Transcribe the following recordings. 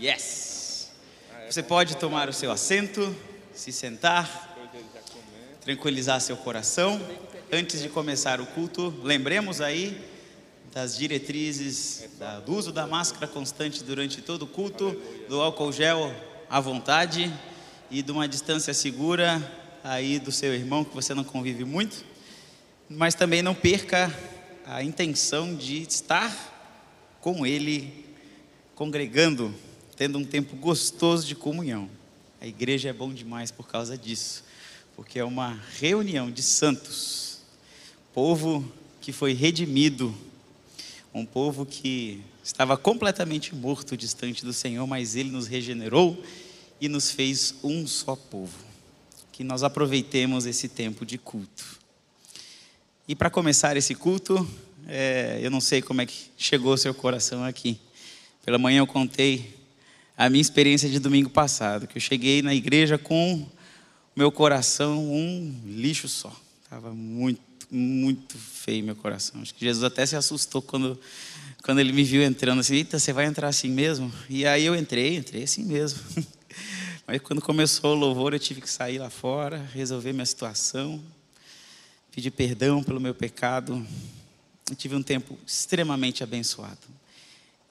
Yes! Você pode tomar o seu assento, se sentar, tranquilizar seu coração. Antes de começar o culto, lembremos aí das diretrizes do uso da máscara constante durante todo o culto, do álcool gel à vontade e de uma distância segura aí do seu irmão que você não convive muito. Mas também não perca a intenção de estar com ele congregando, tendo um tempo gostoso de comunhão. A igreja é bom demais por causa disso, porque é uma reunião de santos, povo que foi redimido, um povo que estava completamente morto distante do Senhor, mas ele nos regenerou e nos fez um só povo. Que nós aproveitemos esse tempo de culto. E para começar esse culto, é, eu não sei como é que chegou o seu coração aqui. Pela manhã eu contei a minha experiência de domingo passado, que eu cheguei na igreja com meu coração um lixo só. Estava muito, muito feio meu coração. Acho que Jesus até se assustou quando, quando ele me viu entrando assim, eita, você vai entrar assim mesmo? E aí eu entrei, entrei assim mesmo. Mas quando começou o louvor, eu tive que sair lá fora, resolver minha situação, pedir perdão pelo meu pecado. Eu tive um tempo extremamente abençoado.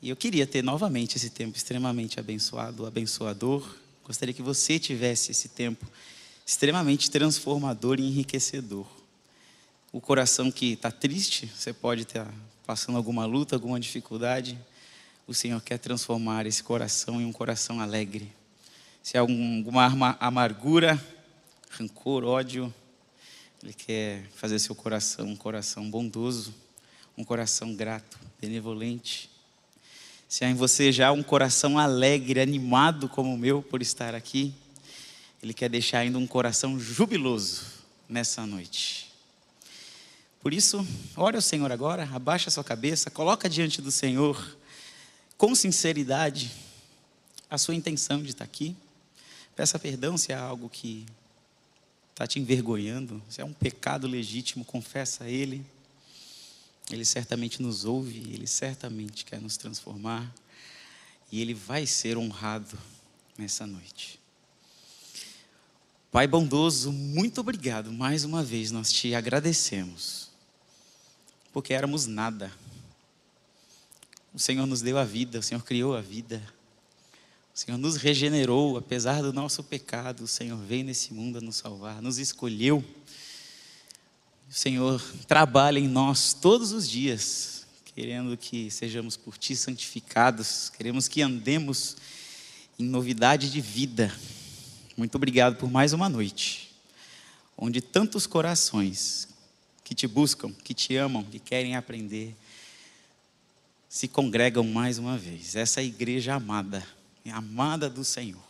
E eu queria ter novamente esse tempo extremamente abençoado, abençoador. Gostaria que você tivesse esse tempo extremamente transformador e enriquecedor. O coração que está triste, você pode estar passando alguma luta, alguma dificuldade. O Senhor quer transformar esse coração em um coração alegre. Se há algum- alguma amargura, rancor, ódio, Ele quer fazer seu coração um coração bondoso, um coração grato, benevolente. Se há em você já um coração alegre, animado como o meu por estar aqui, Ele quer deixar ainda um coração jubiloso nessa noite. Por isso, ore ao Senhor agora, abaixa a sua cabeça, coloca diante do Senhor, com sinceridade, a sua intenção de estar aqui. Peça perdão se há algo que está te envergonhando, se é um pecado legítimo, confessa a Ele. Ele certamente nos ouve, Ele certamente quer nos transformar e Ele vai ser honrado nessa noite. Pai bondoso, muito obrigado mais uma vez, nós te agradecemos, porque éramos nada. O Senhor nos deu a vida, o Senhor criou a vida. O Senhor nos regenerou, apesar do nosso pecado, o Senhor veio nesse mundo a nos salvar, nos escolheu. O Senhor trabalha em nós todos os dias, querendo que sejamos por Ti santificados, queremos que andemos em novidade de vida. Muito obrigado por mais uma noite, onde tantos corações que te buscam, que te amam, que querem aprender, se congregam mais uma vez. Essa igreja amada, amada do Senhor,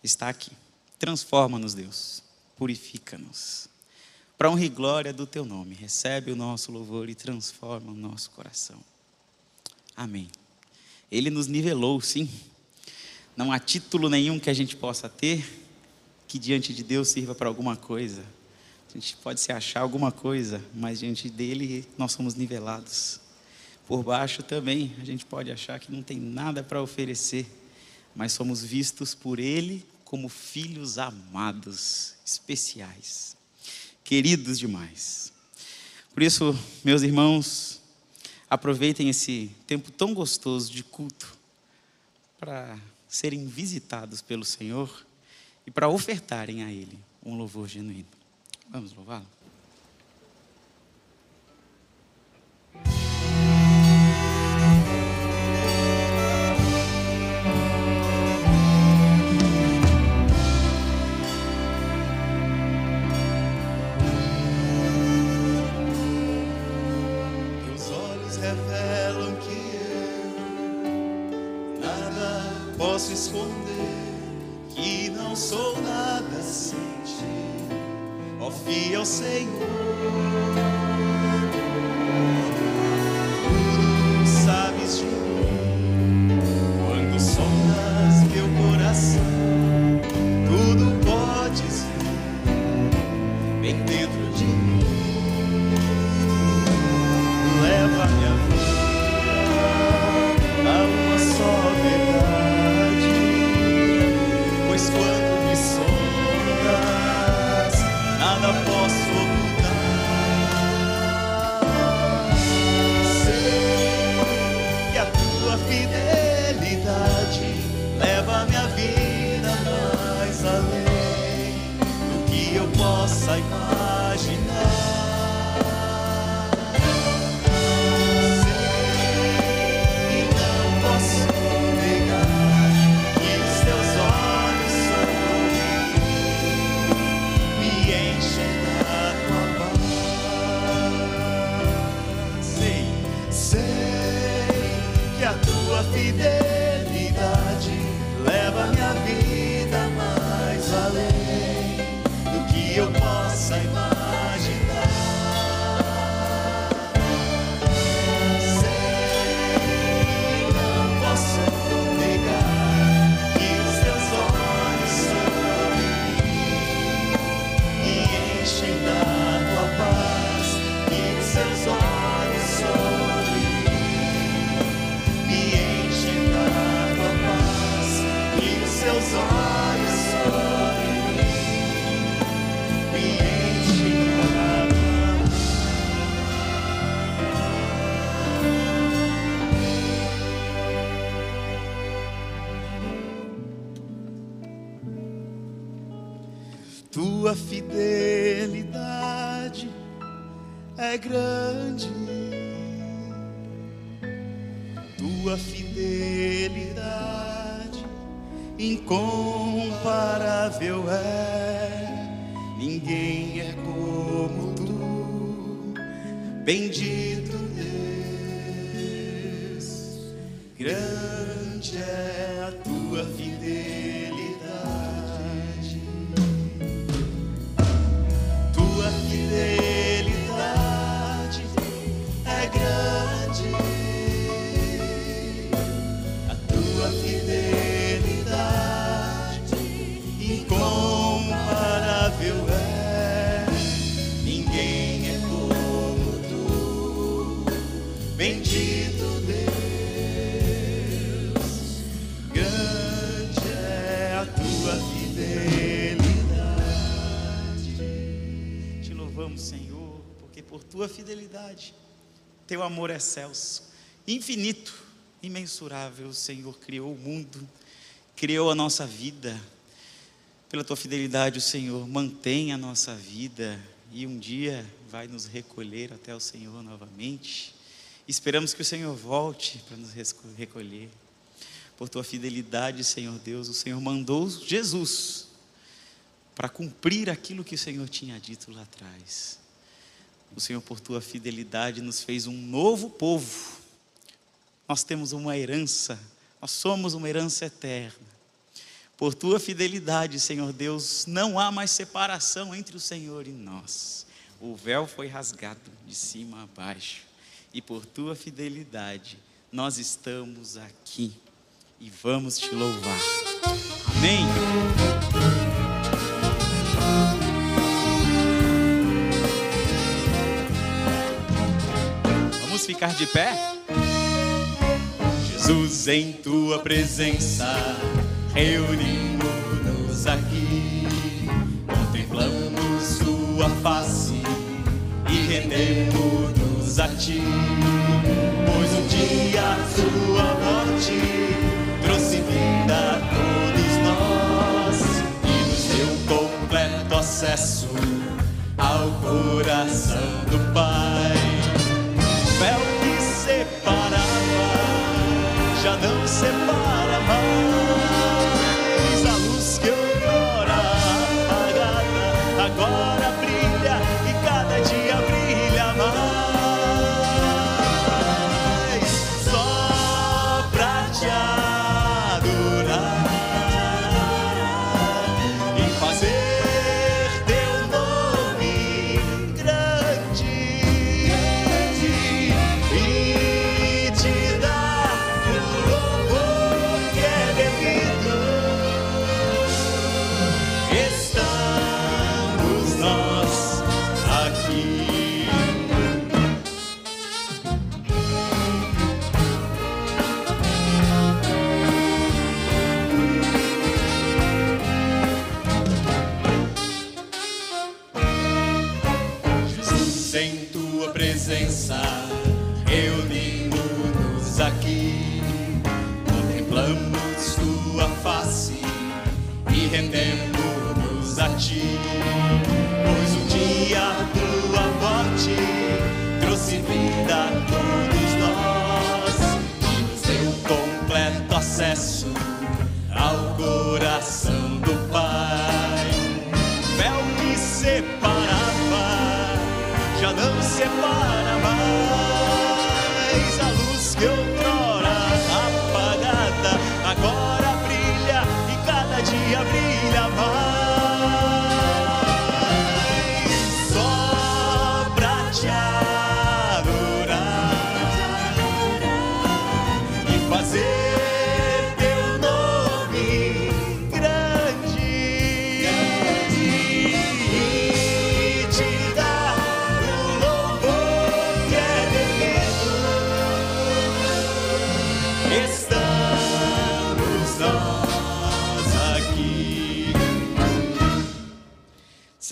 está aqui. Transforma-nos, Deus. Purifica-nos. Para honra e glória do teu nome, recebe o nosso louvor e transforma o nosso coração. Amém. Ele nos nivelou, sim. Não há título nenhum que a gente possa ter que diante de Deus sirva para alguma coisa. A gente pode se achar alguma coisa, mas diante dele nós somos nivelados. Por baixo também a gente pode achar que não tem nada para oferecer, mas somos vistos por ele como filhos amados, especiais, queridos demais. Por isso, meus irmãos, aproveitem esse tempo tão gostoso de culto para serem visitados pelo Senhor e para ofertarem a Ele um louvor genuíno. Vamos louvá-lo? Posso esconder, que não sou nada sem ti, ó fiel Senhor. Possa imaginar. Teu amor é excelso, infinito, imensurável. O Senhor criou o mundo, criou a nossa vida. Pela tua fidelidade, o Senhor mantém a nossa vida e um dia vai nos recolher até o Senhor novamente. Esperamos que o Senhor volte para nos recolher. Por tua fidelidade, Senhor Deus, o Senhor mandou Jesus para cumprir aquilo que o Senhor tinha dito lá atrás. O Senhor, por tua fidelidade, nos fez um novo povo. Nós temos uma herança, nós somos uma herança eterna. Por tua fidelidade, Senhor Deus, não há mais separação entre o Senhor e nós. O véu foi rasgado de cima a baixo. E por tua fidelidade, nós estamos aqui e vamos te louvar. Amém. Ficar de pé? Jesus, em tua presença, reunimos-nos aqui, contemplamos tua face e rendemos-nos a ti, pois um dia tua morte trouxe vida a todos nós e nos deu completo acesso ao coração do Pai já não my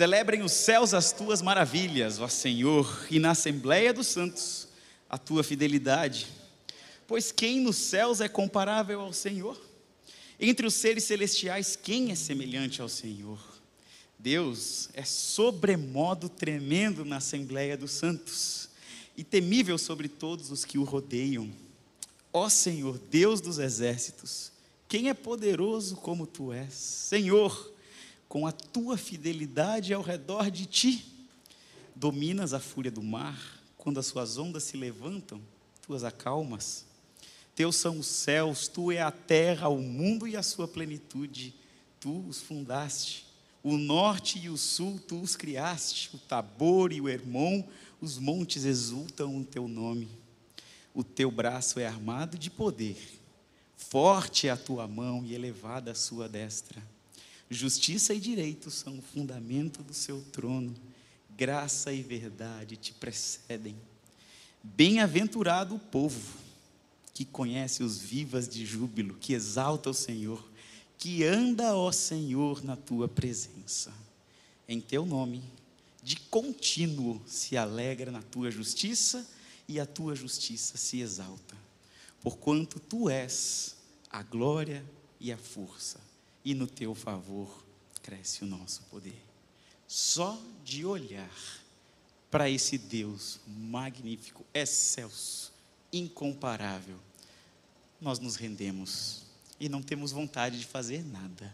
Celebrem os céus as tuas maravilhas, ó Senhor, e na Assembleia dos Santos a tua fidelidade. Pois quem nos céus é comparável ao Senhor? Entre os seres celestiais, quem é semelhante ao Senhor? Deus é sobremodo tremendo na Assembleia dos Santos e temível sobre todos os que o rodeiam. Ó Senhor, Deus dos exércitos, quem é poderoso como tu és? Senhor, com a tua fidelidade ao redor de ti, dominas a fúria do mar, quando as suas ondas se levantam, tu as acalmas. Teus são os céus, tu é a terra, o mundo e a sua plenitude, tu os fundaste. O norte e o sul tu os criaste, o Tabor e o Hermon, os montes exultam o teu nome. O teu braço é armado de poder, forte é a tua mão e elevada a sua destra. Justiça e direito são o fundamento do seu trono, graça e verdade te precedem. Bem-aventurado o povo que conhece os vivas de júbilo, que exalta o Senhor, que anda, ó Senhor, na tua presença. Em teu nome, de contínuo se alegra na tua justiça e a tua justiça se exalta, porquanto tu és a glória e a força, e no teu favor cresce o nosso poder. Só de olhar para esse Deus magnífico, excelso, incomparável, nós nos rendemos e não temos vontade de fazer nada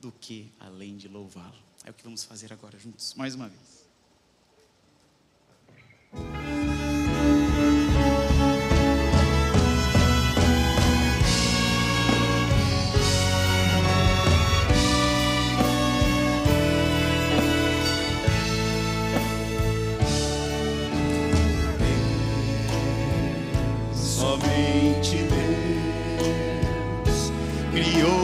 do que além de louvá-lo. É o que vamos fazer agora juntos, mais uma vez. Deus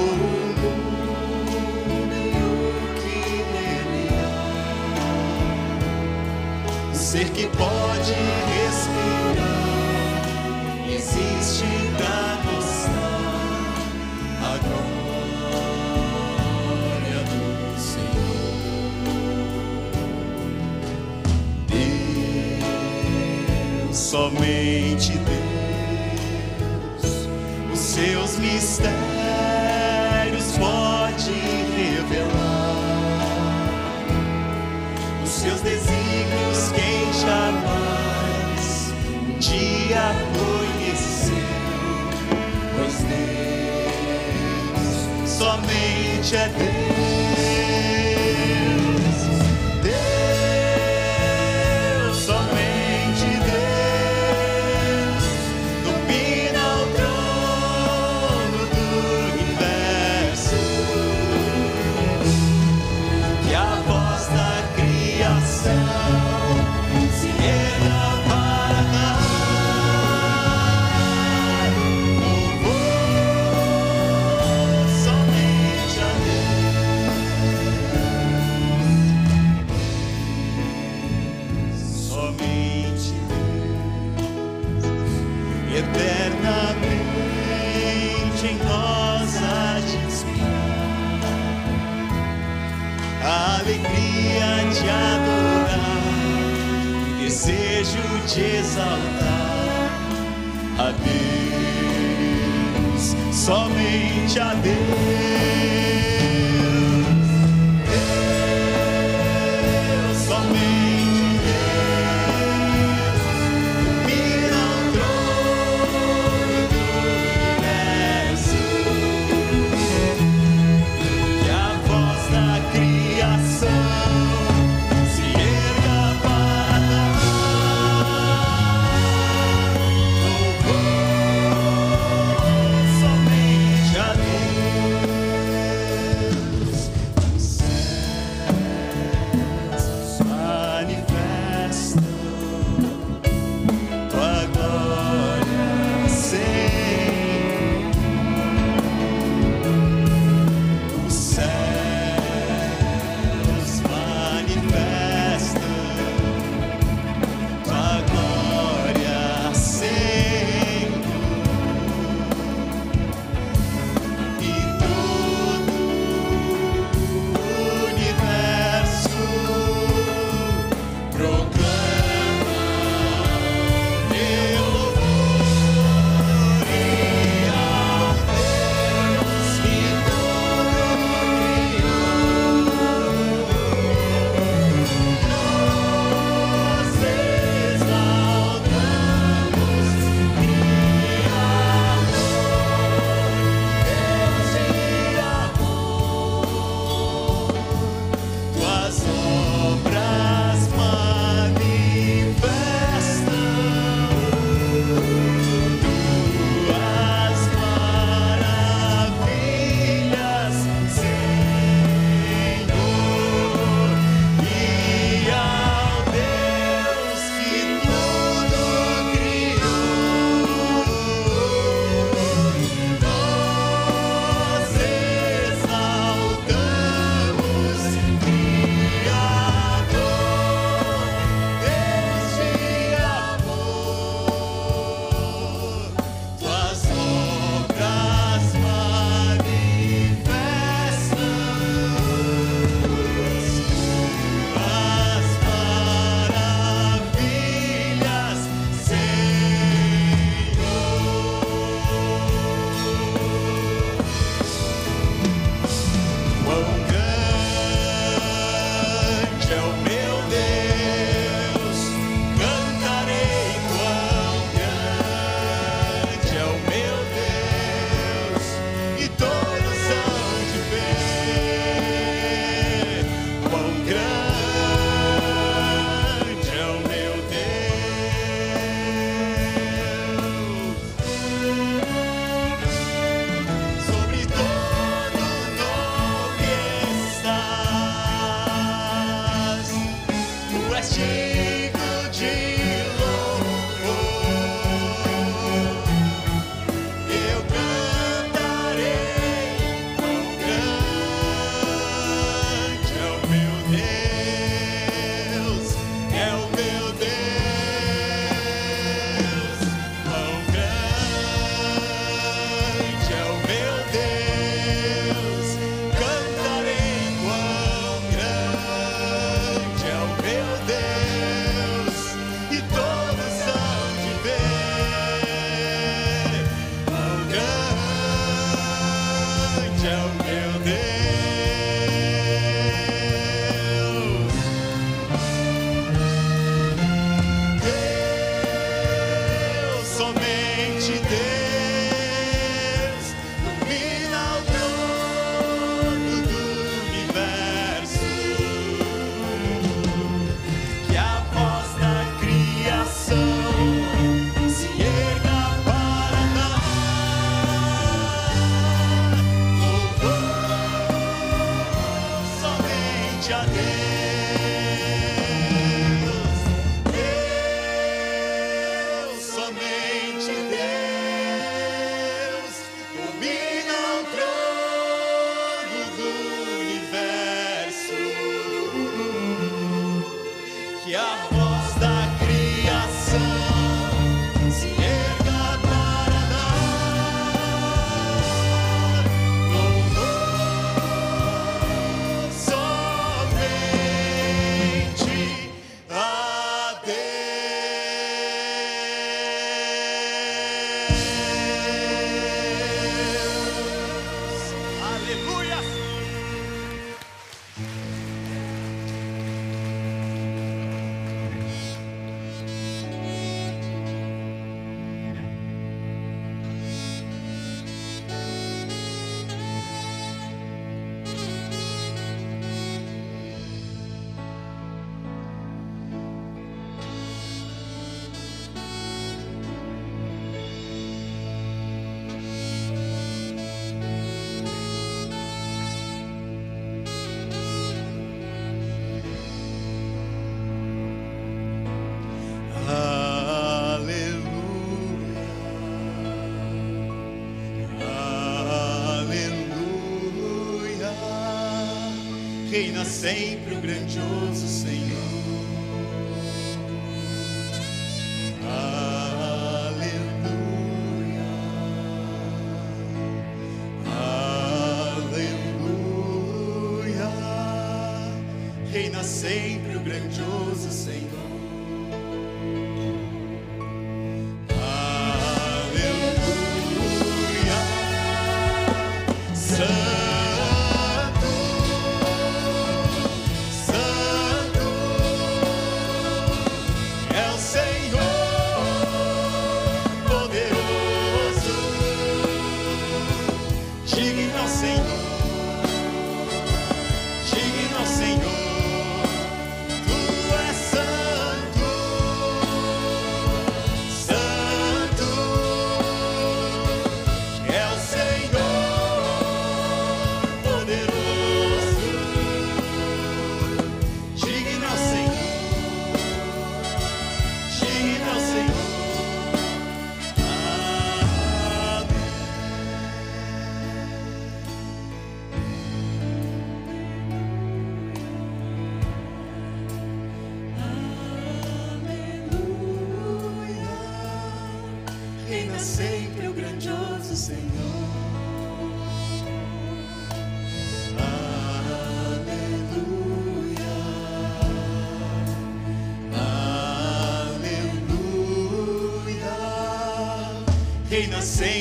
reina sempre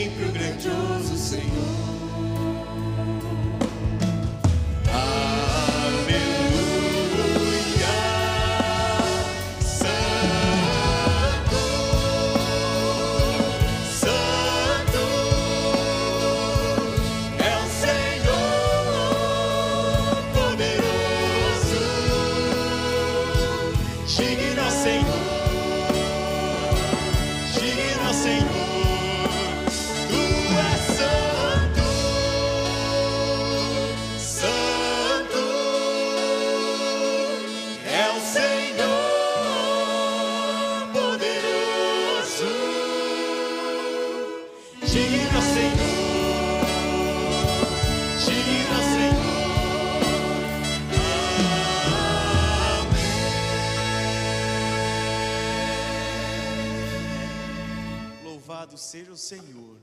Senhor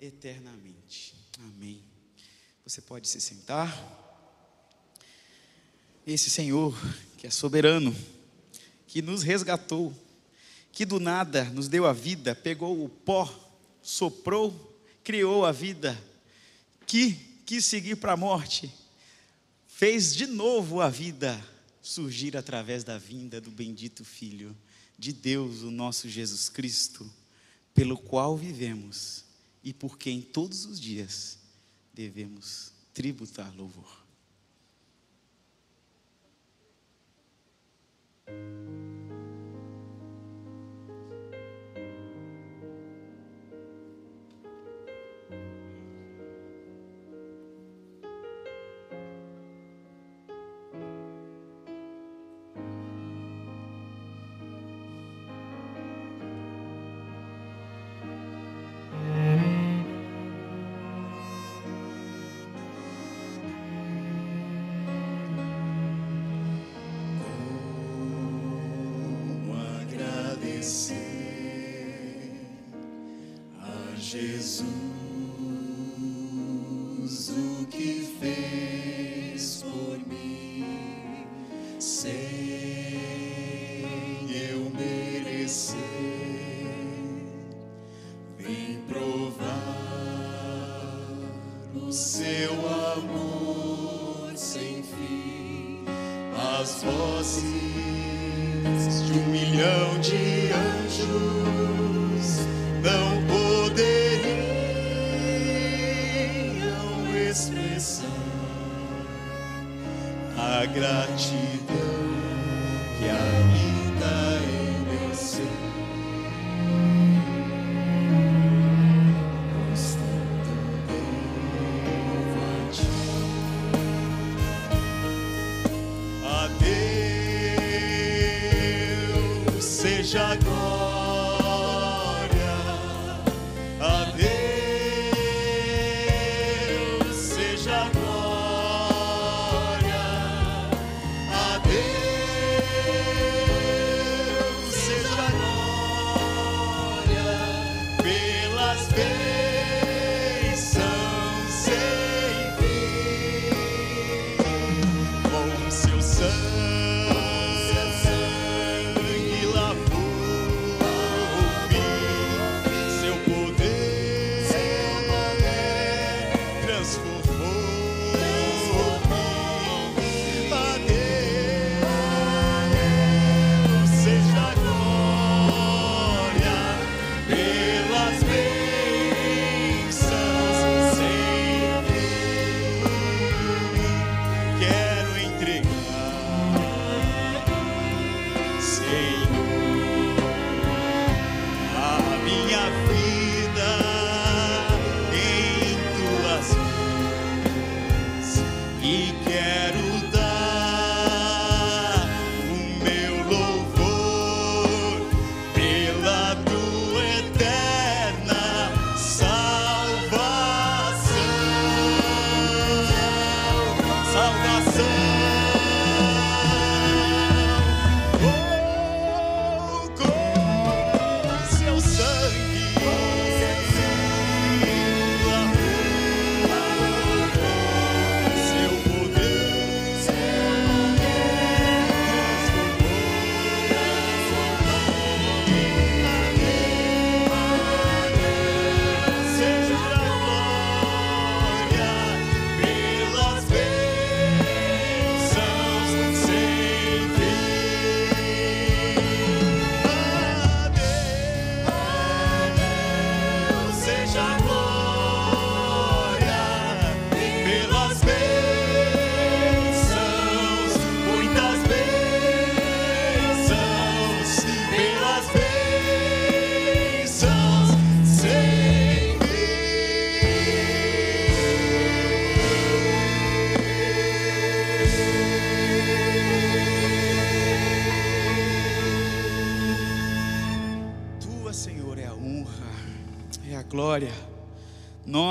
eternamente. Amém. Você pode se sentar. Esse Senhor que é soberano, que nos resgatou, que do nada nos deu a vida, pegou o pó, soprou, criou a vida, que quis seguir para a morte, fez de novo a vida surgir através da vinda do bendito Filho de Deus, o nosso Jesus Cristo, pelo qual vivemos e por quem todos os dias devemos tributar louvor. Jesus.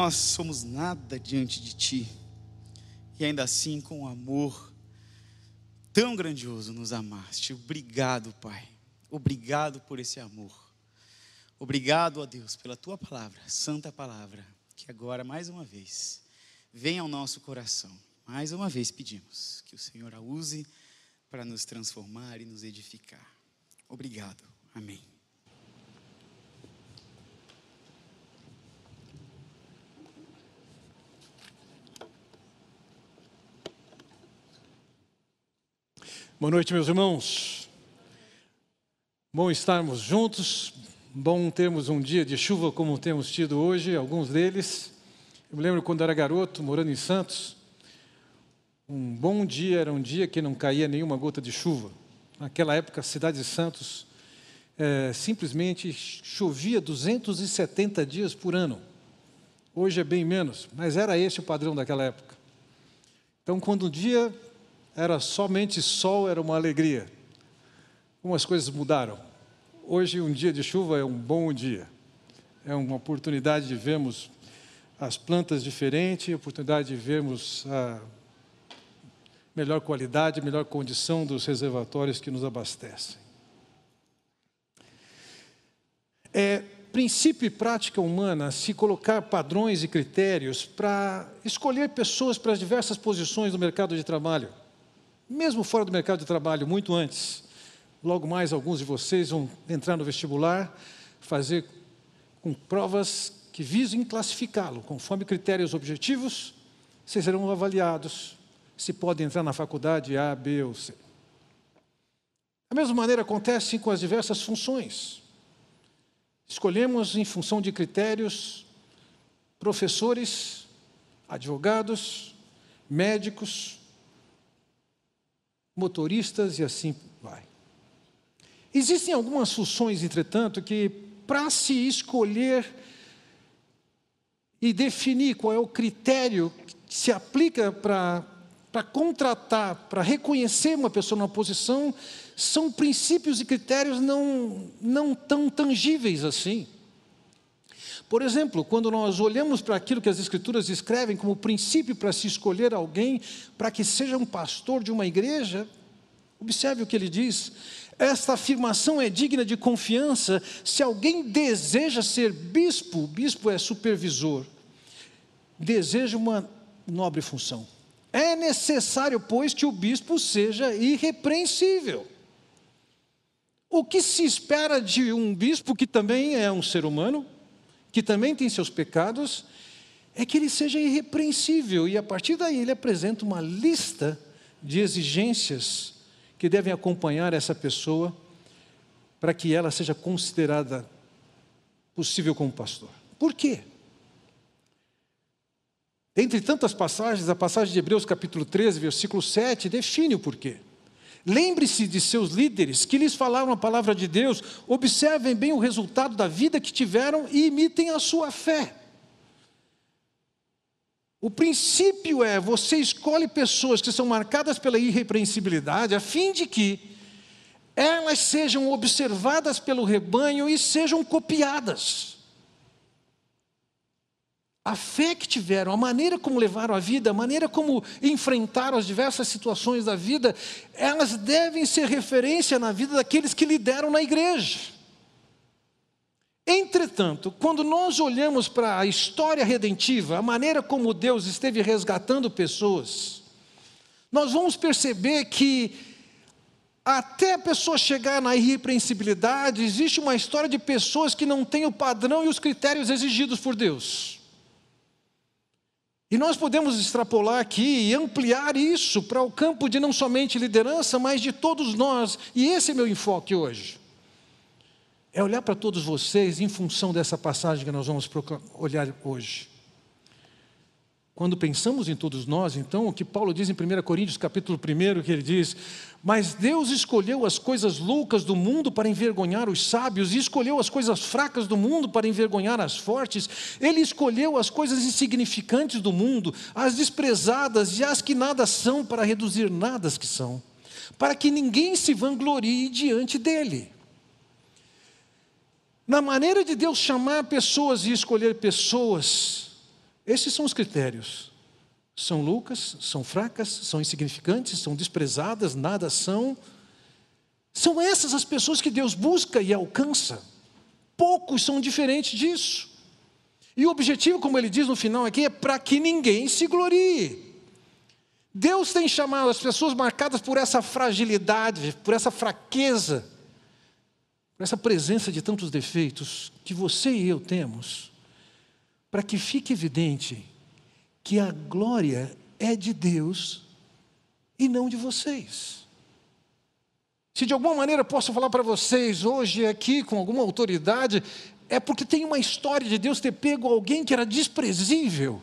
Nós somos nada diante de Ti, e ainda assim, com amor tão grandioso, nos amaste. Obrigado, Pai. Obrigado por esse amor. Obrigado, ó Deus, pela tua palavra, santa palavra, que agora, mais uma vez, venha ao nosso coração. Mais uma vez pedimos que o Senhor a use para nos transformar e nos edificar. Obrigado. Amém. Boa noite, meus irmãos. Bom estarmos juntos. Bom termos um dia de chuva como temos tido hoje, alguns deles. Eu me lembro quando era garoto, morando em Santos, um bom dia era um dia que não caía nenhuma gota de chuva. Naquela época, a cidade de Santos é, simplesmente chovia 270 dias por ano. Hoje é bem menos, mas era esse o padrão daquela época. Então, quando um dia era somente sol, era uma alegria. Algumas coisas mudaram. Hoje, um dia de chuva é um bom dia. É uma oportunidade de vermos as plantas diferentes, oportunidade de vermos a melhor qualidade, melhor condição dos reservatórios que nos abastecem. É princípio e prática humana se colocar padrões e critérios para escolher pessoas para as diversas posições do mercado de trabalho mesmo fora do mercado de trabalho, muito antes. Logo mais, alguns de vocês vão entrar no vestibular, fazer com provas que visem classificá-lo, conforme critérios objetivos, vocês serão avaliados se podem entrar na faculdade A, B ou C. Da mesma maneira acontece com as diversas funções. Escolhemos em função de critérios professores, advogados, médicos, motoristas e assim vai. Existem algumas funções, entretanto, que para se escolher e definir qual é o critério que se aplica para, para contratar, para reconhecer uma pessoa numa posição, são princípios e critérios não, não tão tangíveis assim. Por exemplo, quando nós olhamos para aquilo que as Escrituras escrevem como princípio para se escolher alguém para que seja um pastor de uma igreja, observe o que ele diz. Esta afirmação é digna de confiança se alguém deseja ser bispo, bispo é supervisor, deseja uma nobre função. É necessário, pois, que o bispo seja irrepreensível. O que se espera de um bispo que também é um ser humano? Que também tem seus pecados, é que ele seja irrepreensível. E a partir daí ele apresenta uma lista de exigências que devem acompanhar essa pessoa para que ela seja considerada possível como pastor. Por quê? Entre tantas passagens, a passagem de Hebreus capítulo 13, versículo 7, define o porquê. Lembre-se de seus líderes que lhes falaram a palavra de Deus, observem bem o resultado da vida que tiveram e imitem a sua fé. O princípio é: você escolhe pessoas que são marcadas pela irrepreensibilidade, a fim de que elas sejam observadas pelo rebanho e sejam copiadas a fé que tiveram, a maneira como levaram a vida, a maneira como enfrentaram as diversas situações da vida, elas devem ser referência na vida daqueles que lideram na igreja. Entretanto, quando nós olhamos para a história redentiva, a maneira como Deus esteve resgatando pessoas, nós vamos perceber que até a pessoa chegar na irrepreensibilidade, existe uma história de pessoas que não têm o padrão e os critérios exigidos por Deus. E nós podemos extrapolar aqui e ampliar isso para o campo de não somente liderança, mas de todos nós. E esse é meu enfoque hoje. É olhar para todos vocês em função dessa passagem que nós vamos olhar hoje. Quando pensamos em todos nós, então, o que Paulo diz em 1 Coríntios capítulo 1, que ele diz: Mas Deus escolheu as coisas loucas do mundo para envergonhar os sábios, e escolheu as coisas fracas do mundo para envergonhar as fortes. Ele escolheu as coisas insignificantes do mundo, as desprezadas e as que nada são, para reduzir nada as que são, para que ninguém se vanglorie diante dele. Na maneira de Deus chamar pessoas e escolher pessoas, esses são os critérios. São loucas, são fracas, são insignificantes, são desprezadas, nada são. São essas as pessoas que Deus busca e alcança. Poucos são diferentes disso. E o objetivo, como ele diz no final aqui, é para que ninguém se glorie. Deus tem chamado as pessoas marcadas por essa fragilidade, por essa fraqueza, por essa presença de tantos defeitos que você e eu temos, para que fique evidente que a glória é de Deus e não de vocês. Se de alguma maneira posso falar para vocês hoje aqui com alguma autoridade, é porque tem uma história de Deus ter pego alguém que era desprezível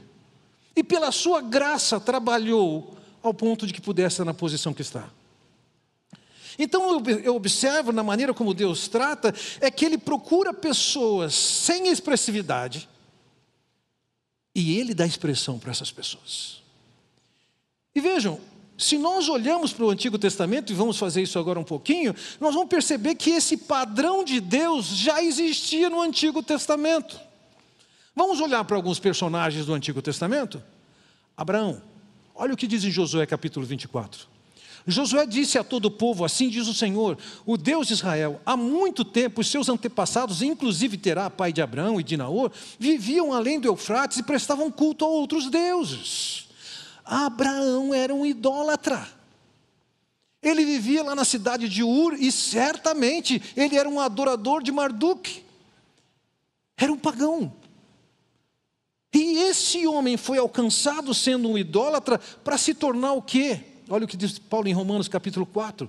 e pela sua graça trabalhou ao ponto de que pudesse estar na posição que está. Então eu observo na maneira como Deus trata, é que Ele procura pessoas sem expressividade e Ele dá expressão para essas pessoas. E vejam, se nós olhamos para o Antigo Testamento, e vamos fazer isso agora um pouquinho, nós vamos perceber que esse padrão de Deus já existia no Antigo Testamento. Vamos olhar para alguns personagens do Antigo Testamento? Abraão, olha o que diz em Josué capítulo 24. Josué disse a todo o povo: Assim diz o Senhor, o Deus de Israel, há muito tempo os seus antepassados, inclusive Terá, pai de Abraão e de Naor, viviam além do Eufrates e prestavam culto a outros deuses. Abraão era um idólatra. Ele vivia lá na cidade de Ur e certamente ele era um adorador de Marduk. Era um pagão. E esse homem foi alcançado sendo um idólatra para se tornar o quê? Olha o que diz Paulo em Romanos capítulo 4.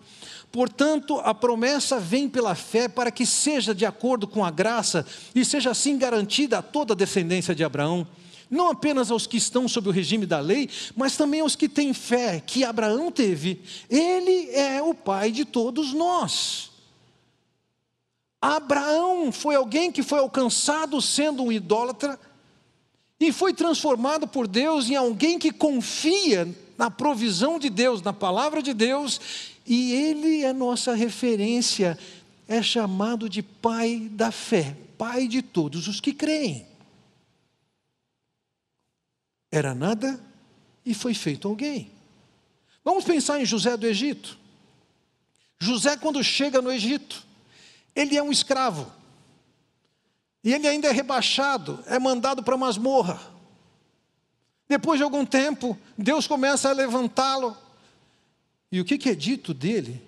Portanto, a promessa vem pela fé para que seja de acordo com a graça e seja assim garantida a toda a descendência de Abraão não apenas aos que estão sob o regime da lei, mas também aos que têm fé que Abraão teve. Ele é o pai de todos nós. Abraão foi alguém que foi alcançado sendo um idólatra e foi transformado por Deus em alguém que confia na provisão de Deus, na palavra de Deus, e ele é nossa referência, é chamado de pai da fé, pai de todos os que creem era nada e foi feito alguém. Vamos pensar em José do Egito. José, quando chega no Egito, ele é um escravo. E ele ainda é rebaixado, é mandado para masmorra. Depois de algum tempo, Deus começa a levantá-lo. E o que é dito dele?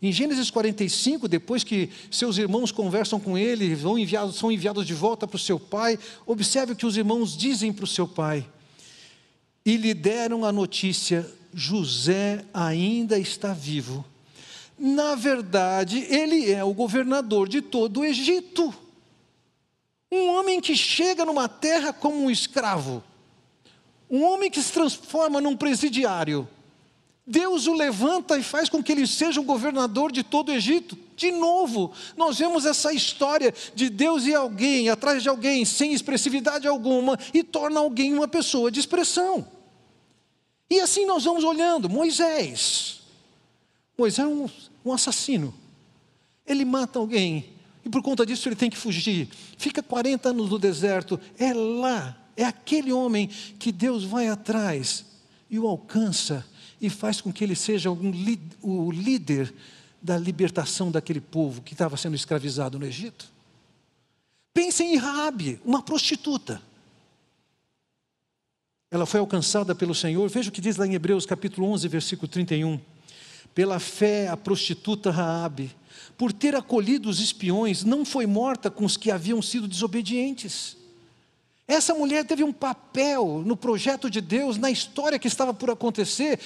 Em Gênesis 45, depois que seus irmãos conversam com ele, vão enviados, são enviados de volta para o seu pai, observe o que os irmãos dizem para o seu pai e lhe deram a notícia: José ainda está vivo. Na verdade, ele é o governador de todo o Egito. Um homem que chega numa terra como um escravo, um homem que se transforma num presidiário. Deus o levanta e faz com que ele seja o governador de todo o Egito. De novo, nós vemos essa história de Deus e alguém atrás de alguém sem expressividade alguma e torna alguém uma pessoa de expressão. E assim nós vamos olhando. Moisés. Moisés é um, um assassino. Ele mata alguém. E por conta disso ele tem que fugir. Fica 40 anos no deserto. É lá, é aquele homem que Deus vai atrás e o alcança e faz com que ele seja o líder da libertação daquele povo que estava sendo escravizado no Egito. Pensem em Raabe, uma prostituta. Ela foi alcançada pelo Senhor. Veja o que diz lá em Hebreus capítulo 11, versículo 31. Pela fé, a prostituta Raabe, por ter acolhido os espiões, não foi morta com os que haviam sido desobedientes. Essa mulher teve um papel no projeto de Deus, na história que estava por acontecer,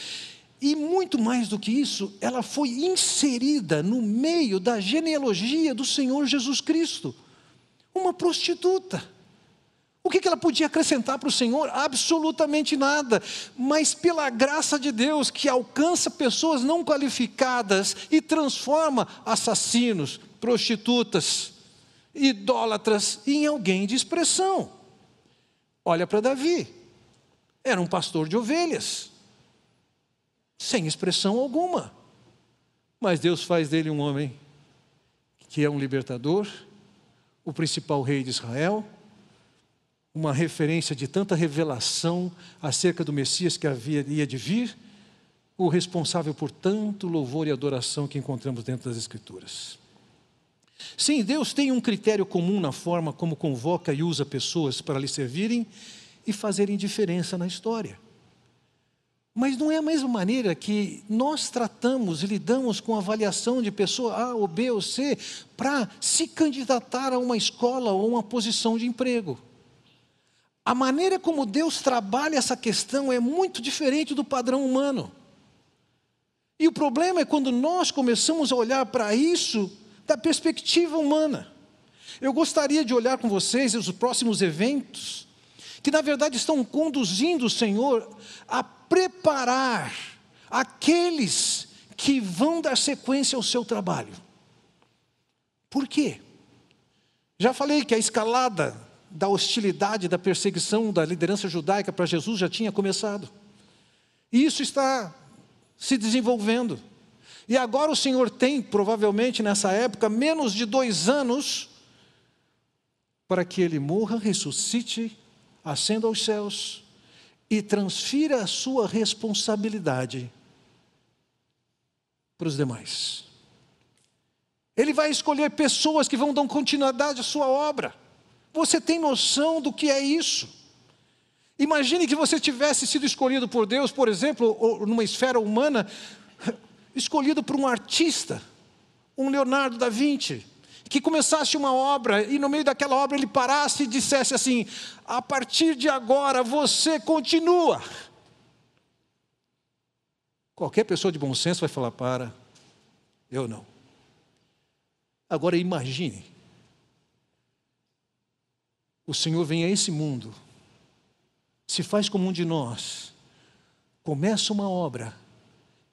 e muito mais do que isso, ela foi inserida no meio da genealogia do Senhor Jesus Cristo. Uma prostituta. O que ela podia acrescentar para o Senhor? Absolutamente nada. Mas pela graça de Deus, que alcança pessoas não qualificadas e transforma assassinos, prostitutas, idólatras em alguém de expressão. Olha para Davi. Era um pastor de ovelhas, sem expressão alguma. Mas Deus faz dele um homem que é um libertador, o principal rei de Israel uma referência de tanta revelação acerca do Messias que havia ia de vir, o responsável por tanto louvor e adoração que encontramos dentro das Escrituras. Sim, Deus tem um critério comum na forma como convoca e usa pessoas para lhe servirem e fazerem diferença na história. Mas não é a mesma maneira que nós tratamos e lidamos com a avaliação de pessoa A ou B ou C para se candidatar a uma escola ou uma posição de emprego. A maneira como Deus trabalha essa questão é muito diferente do padrão humano. E o problema é quando nós começamos a olhar para isso da perspectiva humana. Eu gostaria de olhar com vocês os próximos eventos, que na verdade estão conduzindo o Senhor a preparar aqueles que vão dar sequência ao seu trabalho. Por quê? Já falei que a escalada da hostilidade, da perseguição da liderança judaica para Jesus já tinha começado. E isso está se desenvolvendo. E agora o Senhor tem, provavelmente nessa época, menos de dois anos para que ele morra, ressuscite, ascenda aos céus e transfira a sua responsabilidade para os demais. Ele vai escolher pessoas que vão dar continuidade à sua obra. Você tem noção do que é isso? Imagine que você tivesse sido escolhido por Deus, por exemplo, numa esfera humana, escolhido por um artista, um Leonardo da Vinci, que começasse uma obra e no meio daquela obra ele parasse e dissesse assim: a partir de agora você continua. Qualquer pessoa de bom senso vai falar: para, eu não. Agora imagine, o Senhor vem a esse mundo, se faz como um de nós, começa uma obra,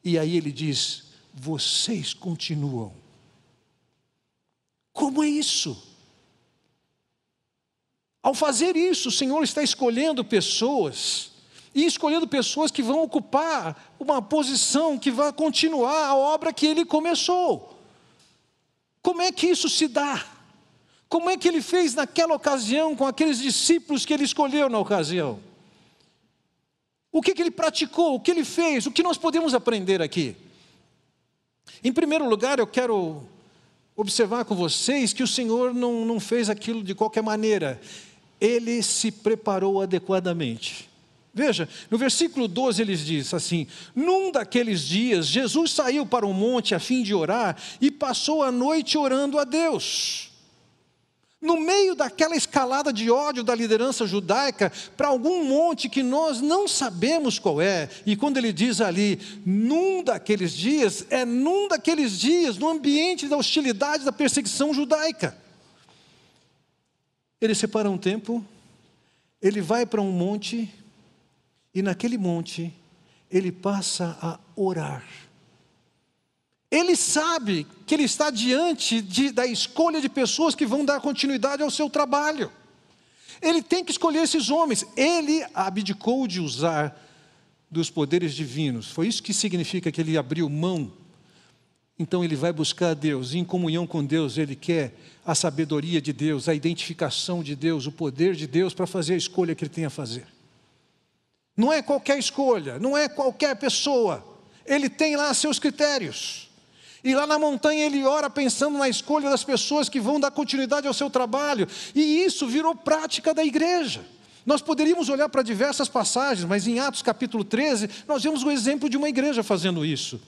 e aí ele diz: vocês continuam. Como é isso? Ao fazer isso, o Senhor está escolhendo pessoas, e escolhendo pessoas que vão ocupar uma posição que vai continuar a obra que ele começou. Como é que isso se dá? Como é que ele fez naquela ocasião com aqueles discípulos que ele escolheu na ocasião? O que, que ele praticou? O que ele fez? O que nós podemos aprender aqui? Em primeiro lugar, eu quero observar com vocês que o Senhor não, não fez aquilo de qualquer maneira, ele se preparou adequadamente. Veja, no versículo 12 ele diz assim: Num daqueles dias, Jesus saiu para um monte a fim de orar e passou a noite orando a Deus. No meio daquela escalada de ódio da liderança judaica para algum monte que nós não sabemos qual é, e quando ele diz ali, num daqueles dias, é num daqueles dias, no ambiente da hostilidade, da perseguição judaica. Ele separa um tempo, ele vai para um monte, e naquele monte, ele passa a orar. Ele sabe que ele está diante de, da escolha de pessoas que vão dar continuidade ao seu trabalho. Ele tem que escolher esses homens. Ele abdicou de usar dos poderes divinos. Foi isso que significa que ele abriu mão. Então ele vai buscar a Deus, em comunhão com Deus, ele quer a sabedoria de Deus, a identificação de Deus, o poder de Deus para fazer a escolha que ele tem a fazer. Não é qualquer escolha, não é qualquer pessoa. Ele tem lá seus critérios. E lá na montanha ele ora pensando na escolha das pessoas que vão dar continuidade ao seu trabalho. E isso virou prática da igreja. Nós poderíamos olhar para diversas passagens, mas em Atos capítulo 13, nós vemos o exemplo de uma igreja fazendo isso.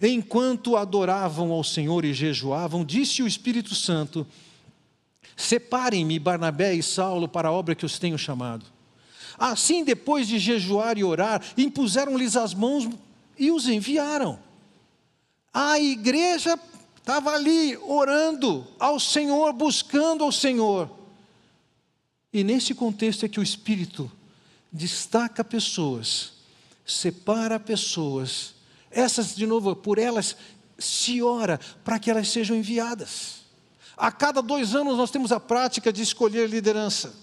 Enquanto adoravam ao Senhor e jejuavam, disse o Espírito Santo: Separem-me Barnabé e Saulo para a obra que os tenho chamado. Assim, depois de jejuar e orar, impuseram-lhes as mãos e os enviaram. A igreja estava ali orando ao Senhor, buscando ao Senhor. E nesse contexto é que o Espírito destaca pessoas, separa pessoas, essas, de novo, por elas se ora para que elas sejam enviadas. A cada dois anos nós temos a prática de escolher liderança.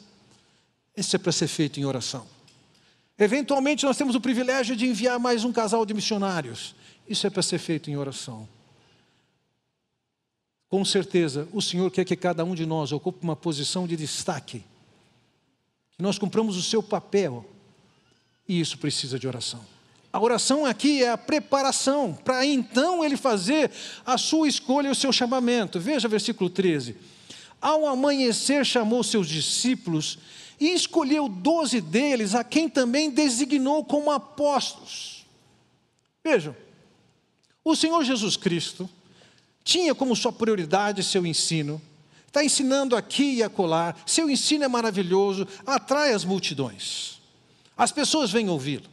Isso é para ser feito em oração. Eventualmente nós temos o privilégio de enviar mais um casal de missionários. Isso é para ser feito em oração. Com certeza, o Senhor quer que cada um de nós ocupe uma posição de destaque, que nós cumpramos o seu papel, e isso precisa de oração. A oração aqui é a preparação para então ele fazer a sua escolha e o seu chamamento. Veja versículo 13. Ao amanhecer, chamou seus discípulos e escolheu doze deles, a quem também designou como apóstolos. Vejam, o Senhor Jesus Cristo tinha como sua prioridade seu ensino, está ensinando aqui e acolá, seu ensino é maravilhoso, atrai as multidões, as pessoas vêm ouvi-lo.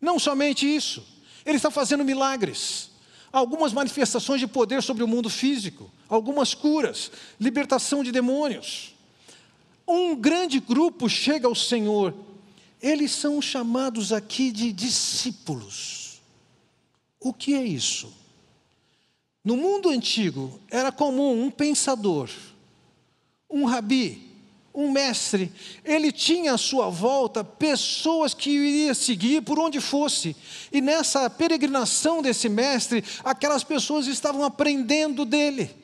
Não somente isso, ele está fazendo milagres, algumas manifestações de poder sobre o mundo físico, algumas curas, libertação de demônios. Um grande grupo chega ao Senhor, eles são chamados aqui de discípulos. O que é isso? No mundo antigo, era comum um pensador, um rabi, um mestre, ele tinha à sua volta pessoas que iria seguir por onde fosse. E nessa peregrinação desse mestre, aquelas pessoas estavam aprendendo dele.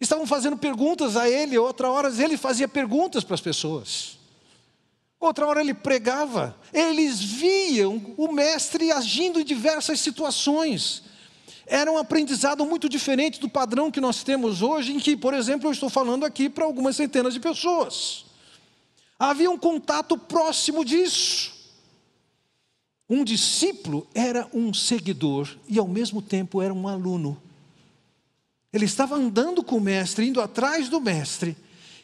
Estavam fazendo perguntas a ele, outra hora ele fazia perguntas para as pessoas. Outra hora ele pregava. Eles viam o mestre agindo em diversas situações. Era um aprendizado muito diferente do padrão que nós temos hoje, em que, por exemplo, eu estou falando aqui para algumas centenas de pessoas. Havia um contato próximo disso. Um discípulo era um seguidor e, ao mesmo tempo, era um aluno. Ele estava andando com o mestre, indo atrás do mestre,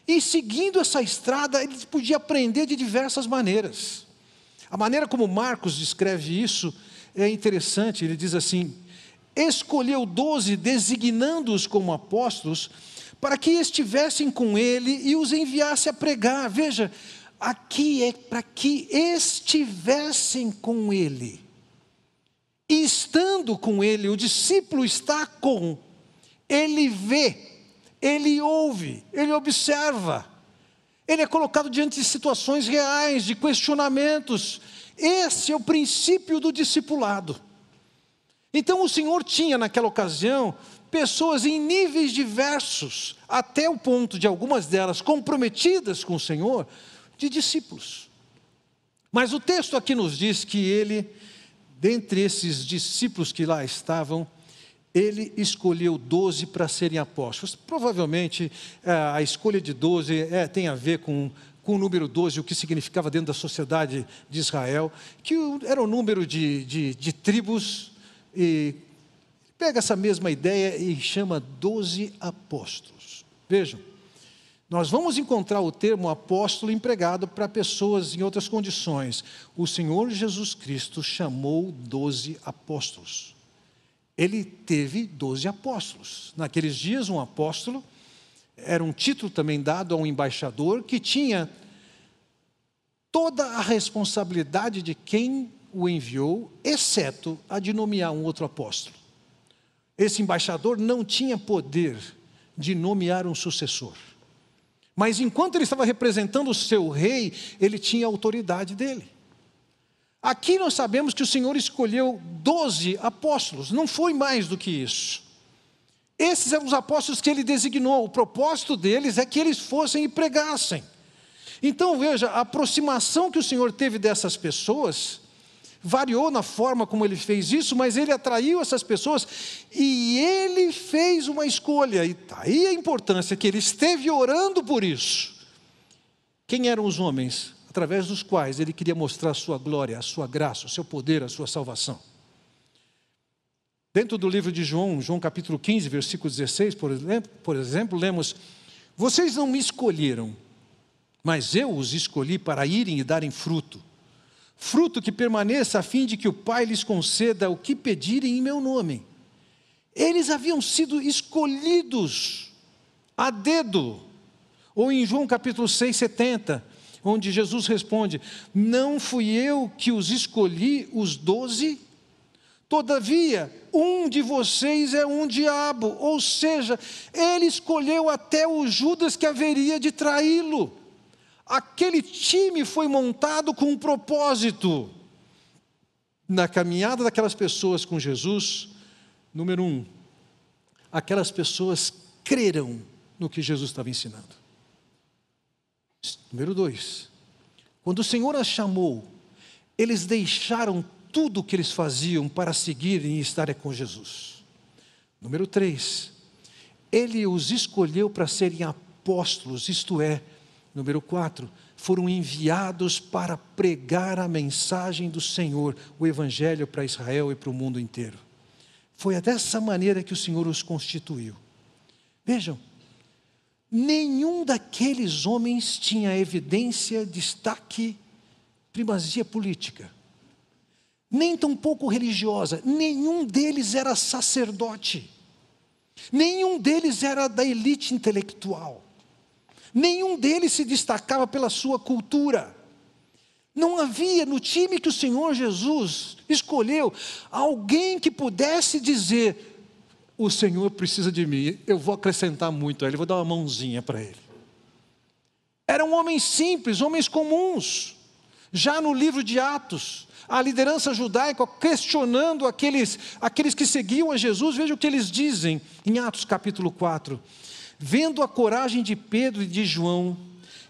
e seguindo essa estrada, ele podia aprender de diversas maneiras. A maneira como Marcos descreve isso é interessante, ele diz assim: escolheu doze, designando-os como apóstolos, para que estivessem com ele e os enviasse a pregar. Veja, aqui é para que estivessem com ele. E estando com ele, o discípulo está com ele vê, ele ouve, ele observa, ele é colocado diante de situações reais, de questionamentos. Esse é o princípio do discipulado. Então o Senhor tinha naquela ocasião pessoas em níveis diversos, até o ponto de algumas delas comprometidas com o Senhor, de discípulos. Mas o texto aqui nos diz que ele, dentre esses discípulos que lá estavam, ele escolheu doze para serem apóstolos. Provavelmente é, a escolha de doze é, tem a ver com, com o número 12, o que significava dentro da sociedade de Israel, que era o número de, de, de tribos, e pega essa mesma ideia e chama doze apóstolos. Vejam, nós vamos encontrar o termo apóstolo empregado para pessoas em outras condições. O Senhor Jesus Cristo chamou doze apóstolos ele teve doze apóstolos. Naqueles dias, um apóstolo era um título também dado a um embaixador que tinha toda a responsabilidade de quem o enviou, exceto a de nomear um outro apóstolo. Esse embaixador não tinha poder de nomear um sucessor. Mas enquanto ele estava representando o seu rei, ele tinha a autoridade dele. Aqui nós sabemos que o Senhor escolheu doze apóstolos, não foi mais do que isso. Esses eram os apóstolos que ele designou, o propósito deles é que eles fossem e pregassem. Então veja, a aproximação que o Senhor teve dessas pessoas variou na forma como ele fez isso, mas ele atraiu essas pessoas e ele fez uma escolha, e tá aí a importância que ele esteve orando por isso. Quem eram os homens? Através dos quais ele queria mostrar a sua glória, a sua graça, o seu poder, a sua salvação. Dentro do livro de João, João capítulo 15, versículo 16, por exemplo, por exemplo, lemos: Vocês não me escolheram, mas eu os escolhi para irem e darem fruto. Fruto que permaneça a fim de que o Pai lhes conceda o que pedirem em meu nome. Eles haviam sido escolhidos a dedo. Ou em João capítulo 6, 70, onde Jesus responde: Não fui eu que os escolhi, os doze? Todavia, um de vocês é um diabo, ou seja, ele escolheu até o Judas que haveria de traí-lo. Aquele time foi montado com um propósito. Na caminhada daquelas pessoas com Jesus, número um, aquelas pessoas creram no que Jesus estava ensinando. Número dois, quando o Senhor as chamou, eles deixaram tudo o que eles faziam para seguirem e estarem com Jesus. Número 3, ele os escolheu para serem apóstolos, isto é, número 4, foram enviados para pregar a mensagem do Senhor, o Evangelho para Israel e para o mundo inteiro. Foi dessa maneira que o Senhor os constituiu. Vejam, nenhum daqueles homens tinha evidência, destaque, primazia política, nem tampouco religiosa, nenhum deles era sacerdote, nenhum deles era da elite intelectual, nenhum deles se destacava pela sua cultura. Não havia no time que o Senhor Jesus escolheu alguém que pudesse dizer: o Senhor precisa de mim, eu vou acrescentar muito a ele, vou dar uma mãozinha para ele. Eram homens simples, homens comuns. Já no livro de Atos, a liderança judaica questionando aqueles, aqueles que seguiam a Jesus, veja o que eles dizem em Atos capítulo 4. Vendo a coragem de Pedro e de João,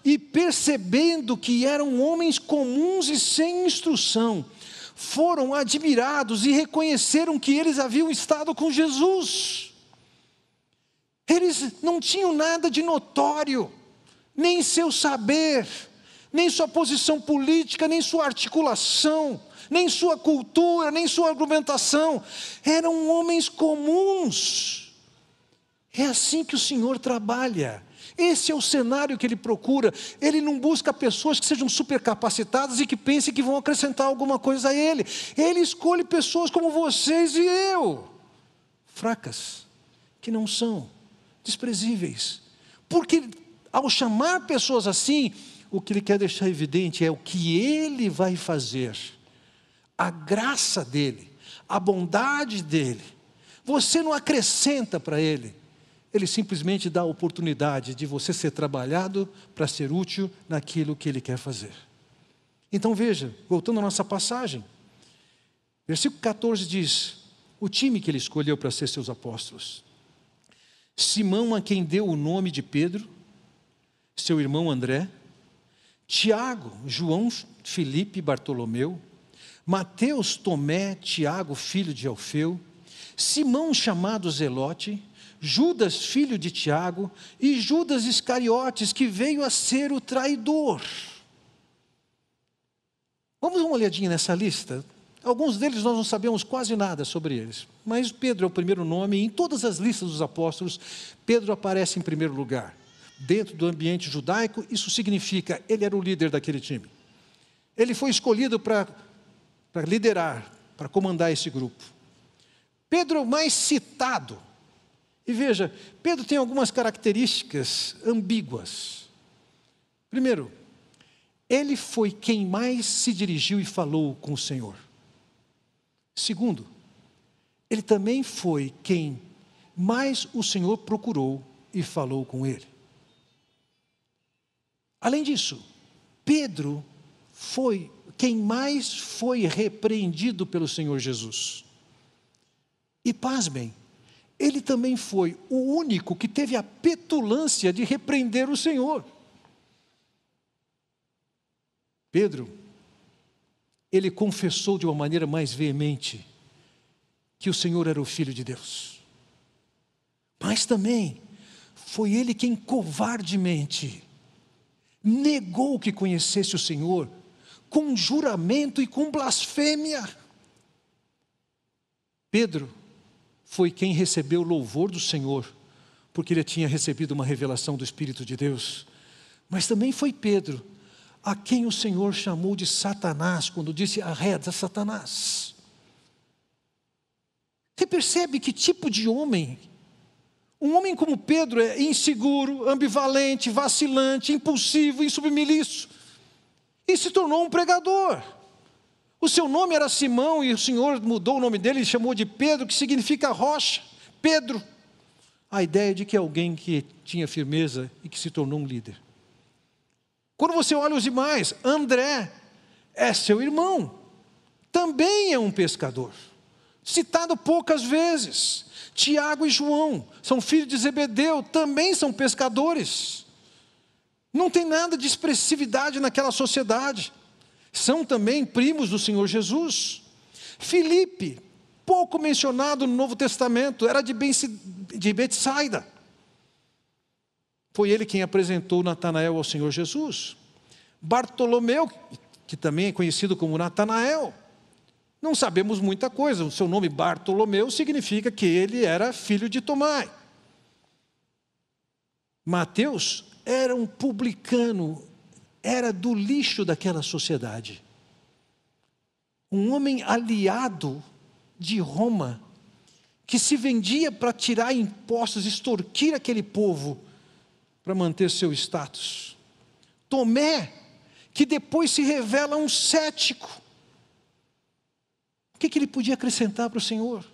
e percebendo que eram homens comuns e sem instrução, foram admirados e reconheceram que eles haviam estado com Jesus. Eles não tinham nada de notório, nem seu saber, nem sua posição política, nem sua articulação, nem sua cultura, nem sua argumentação. Eram homens comuns. É assim que o Senhor trabalha. Esse é o cenário que ele procura. Ele não busca pessoas que sejam supercapacitadas e que pensem que vão acrescentar alguma coisa a ele. Ele escolhe pessoas como vocês e eu, fracas, que não são, desprezíveis. Porque ao chamar pessoas assim, o que ele quer deixar evidente é o que ele vai fazer, a graça dele, a bondade dele. Você não acrescenta para ele ele simplesmente dá a oportunidade de você ser trabalhado para ser útil naquilo que ele quer fazer. Então veja, voltando à nossa passagem, versículo 14 diz: o time que ele escolheu para ser seus apóstolos. Simão, a quem deu o nome de Pedro, seu irmão André, Tiago, João, Felipe, Bartolomeu, Mateus, Tomé, Tiago, filho de Alfeu, Simão chamado Zelote, Judas, filho de Tiago, e Judas Iscariotes, que veio a ser o traidor. Vamos dar uma olhadinha nessa lista? Alguns deles nós não sabemos quase nada sobre eles, mas Pedro é o primeiro nome, e em todas as listas dos apóstolos, Pedro aparece em primeiro lugar. Dentro do ambiente judaico, isso significa ele era o líder daquele time. Ele foi escolhido para liderar, para comandar esse grupo. Pedro é o mais citado e veja, Pedro tem algumas características ambíguas. Primeiro, ele foi quem mais se dirigiu e falou com o Senhor. Segundo, ele também foi quem mais o Senhor procurou e falou com ele. Além disso, Pedro foi quem mais foi repreendido pelo Senhor Jesus. E pasmem, ele também foi o único que teve a petulância de repreender o Senhor. Pedro, ele confessou de uma maneira mais veemente que o Senhor era o Filho de Deus. Mas também foi ele quem covardemente negou que conhecesse o Senhor com juramento e com blasfêmia. Pedro foi quem recebeu o louvor do Senhor, porque ele tinha recebido uma revelação do Espírito de Deus. Mas também foi Pedro, a quem o Senhor chamou de Satanás, quando disse: arreda Satanás. Você percebe que tipo de homem? Um homem como Pedro é inseguro, ambivalente, vacilante, impulsivo, insubmiliço. E se tornou um pregador. O seu nome era Simão e o Senhor mudou o nome dele e chamou de Pedro, que significa rocha. Pedro. A ideia de que é alguém que tinha firmeza e que se tornou um líder. Quando você olha os demais, André é seu irmão, também é um pescador, citado poucas vezes. Tiago e João são filhos de Zebedeu, também são pescadores. Não tem nada de expressividade naquela sociedade são também primos do Senhor Jesus. Filipe, pouco mencionado no Novo Testamento, era de, Betsaida. Foi ele quem apresentou Natanael ao Senhor Jesus. Bartolomeu, que também é conhecido como Natanael, não sabemos muita coisa. O seu nome Bartolomeu significa que ele era filho de Tomai. Mateus era um publicano, era do lixo daquela sociedade. Um homem aliado de Roma, que se vendia para tirar impostos, extorquir aquele povo para manter seu status. Tomé, que depois se revela um cético. O que, que ele podia acrescentar para o Senhor?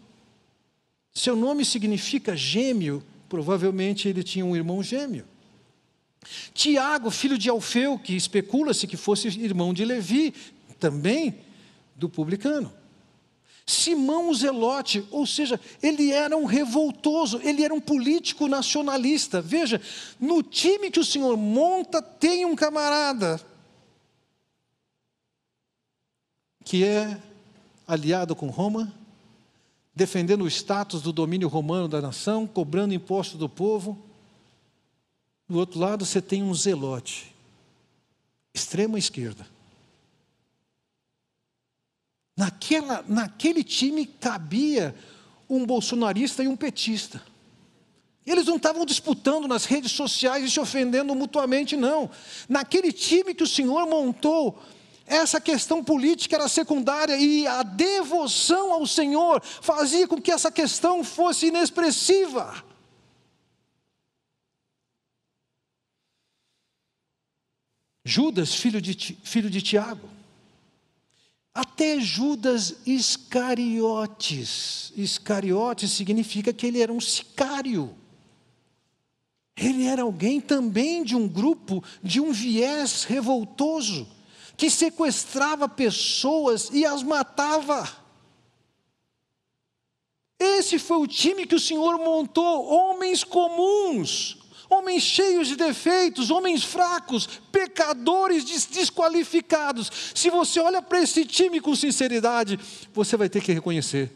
Seu nome significa gêmeo, provavelmente ele tinha um irmão gêmeo. Tiago, filho de Alfeu, que especula-se que fosse irmão de Levi, também do publicano. Simão o Zelote, ou seja, ele era um revoltoso, ele era um político nacionalista. Veja, no time que o Senhor monta, tem um camarada que é aliado com Roma, defendendo o status do domínio romano da nação, cobrando imposto do povo. Do outro lado, você tem um zelote, extrema esquerda. Naquela, naquele time cabia um bolsonarista e um petista. Eles não estavam disputando nas redes sociais e se ofendendo mutuamente, não. Naquele time que o Senhor montou, essa questão política era secundária e a devoção ao Senhor fazia com que essa questão fosse inexpressiva. Judas, filho de, filho de Tiago, até Judas Iscariotes. Iscariotes significa que ele era um sicário. Ele era alguém também de um grupo, de um viés revoltoso que sequestrava pessoas e as matava. Esse foi o time que o Senhor montou, homens comuns, homens cheios de defeitos, homens fracos, pecadores desqualificados. Se você olha para esse time com sinceridade, você vai ter que reconhecer: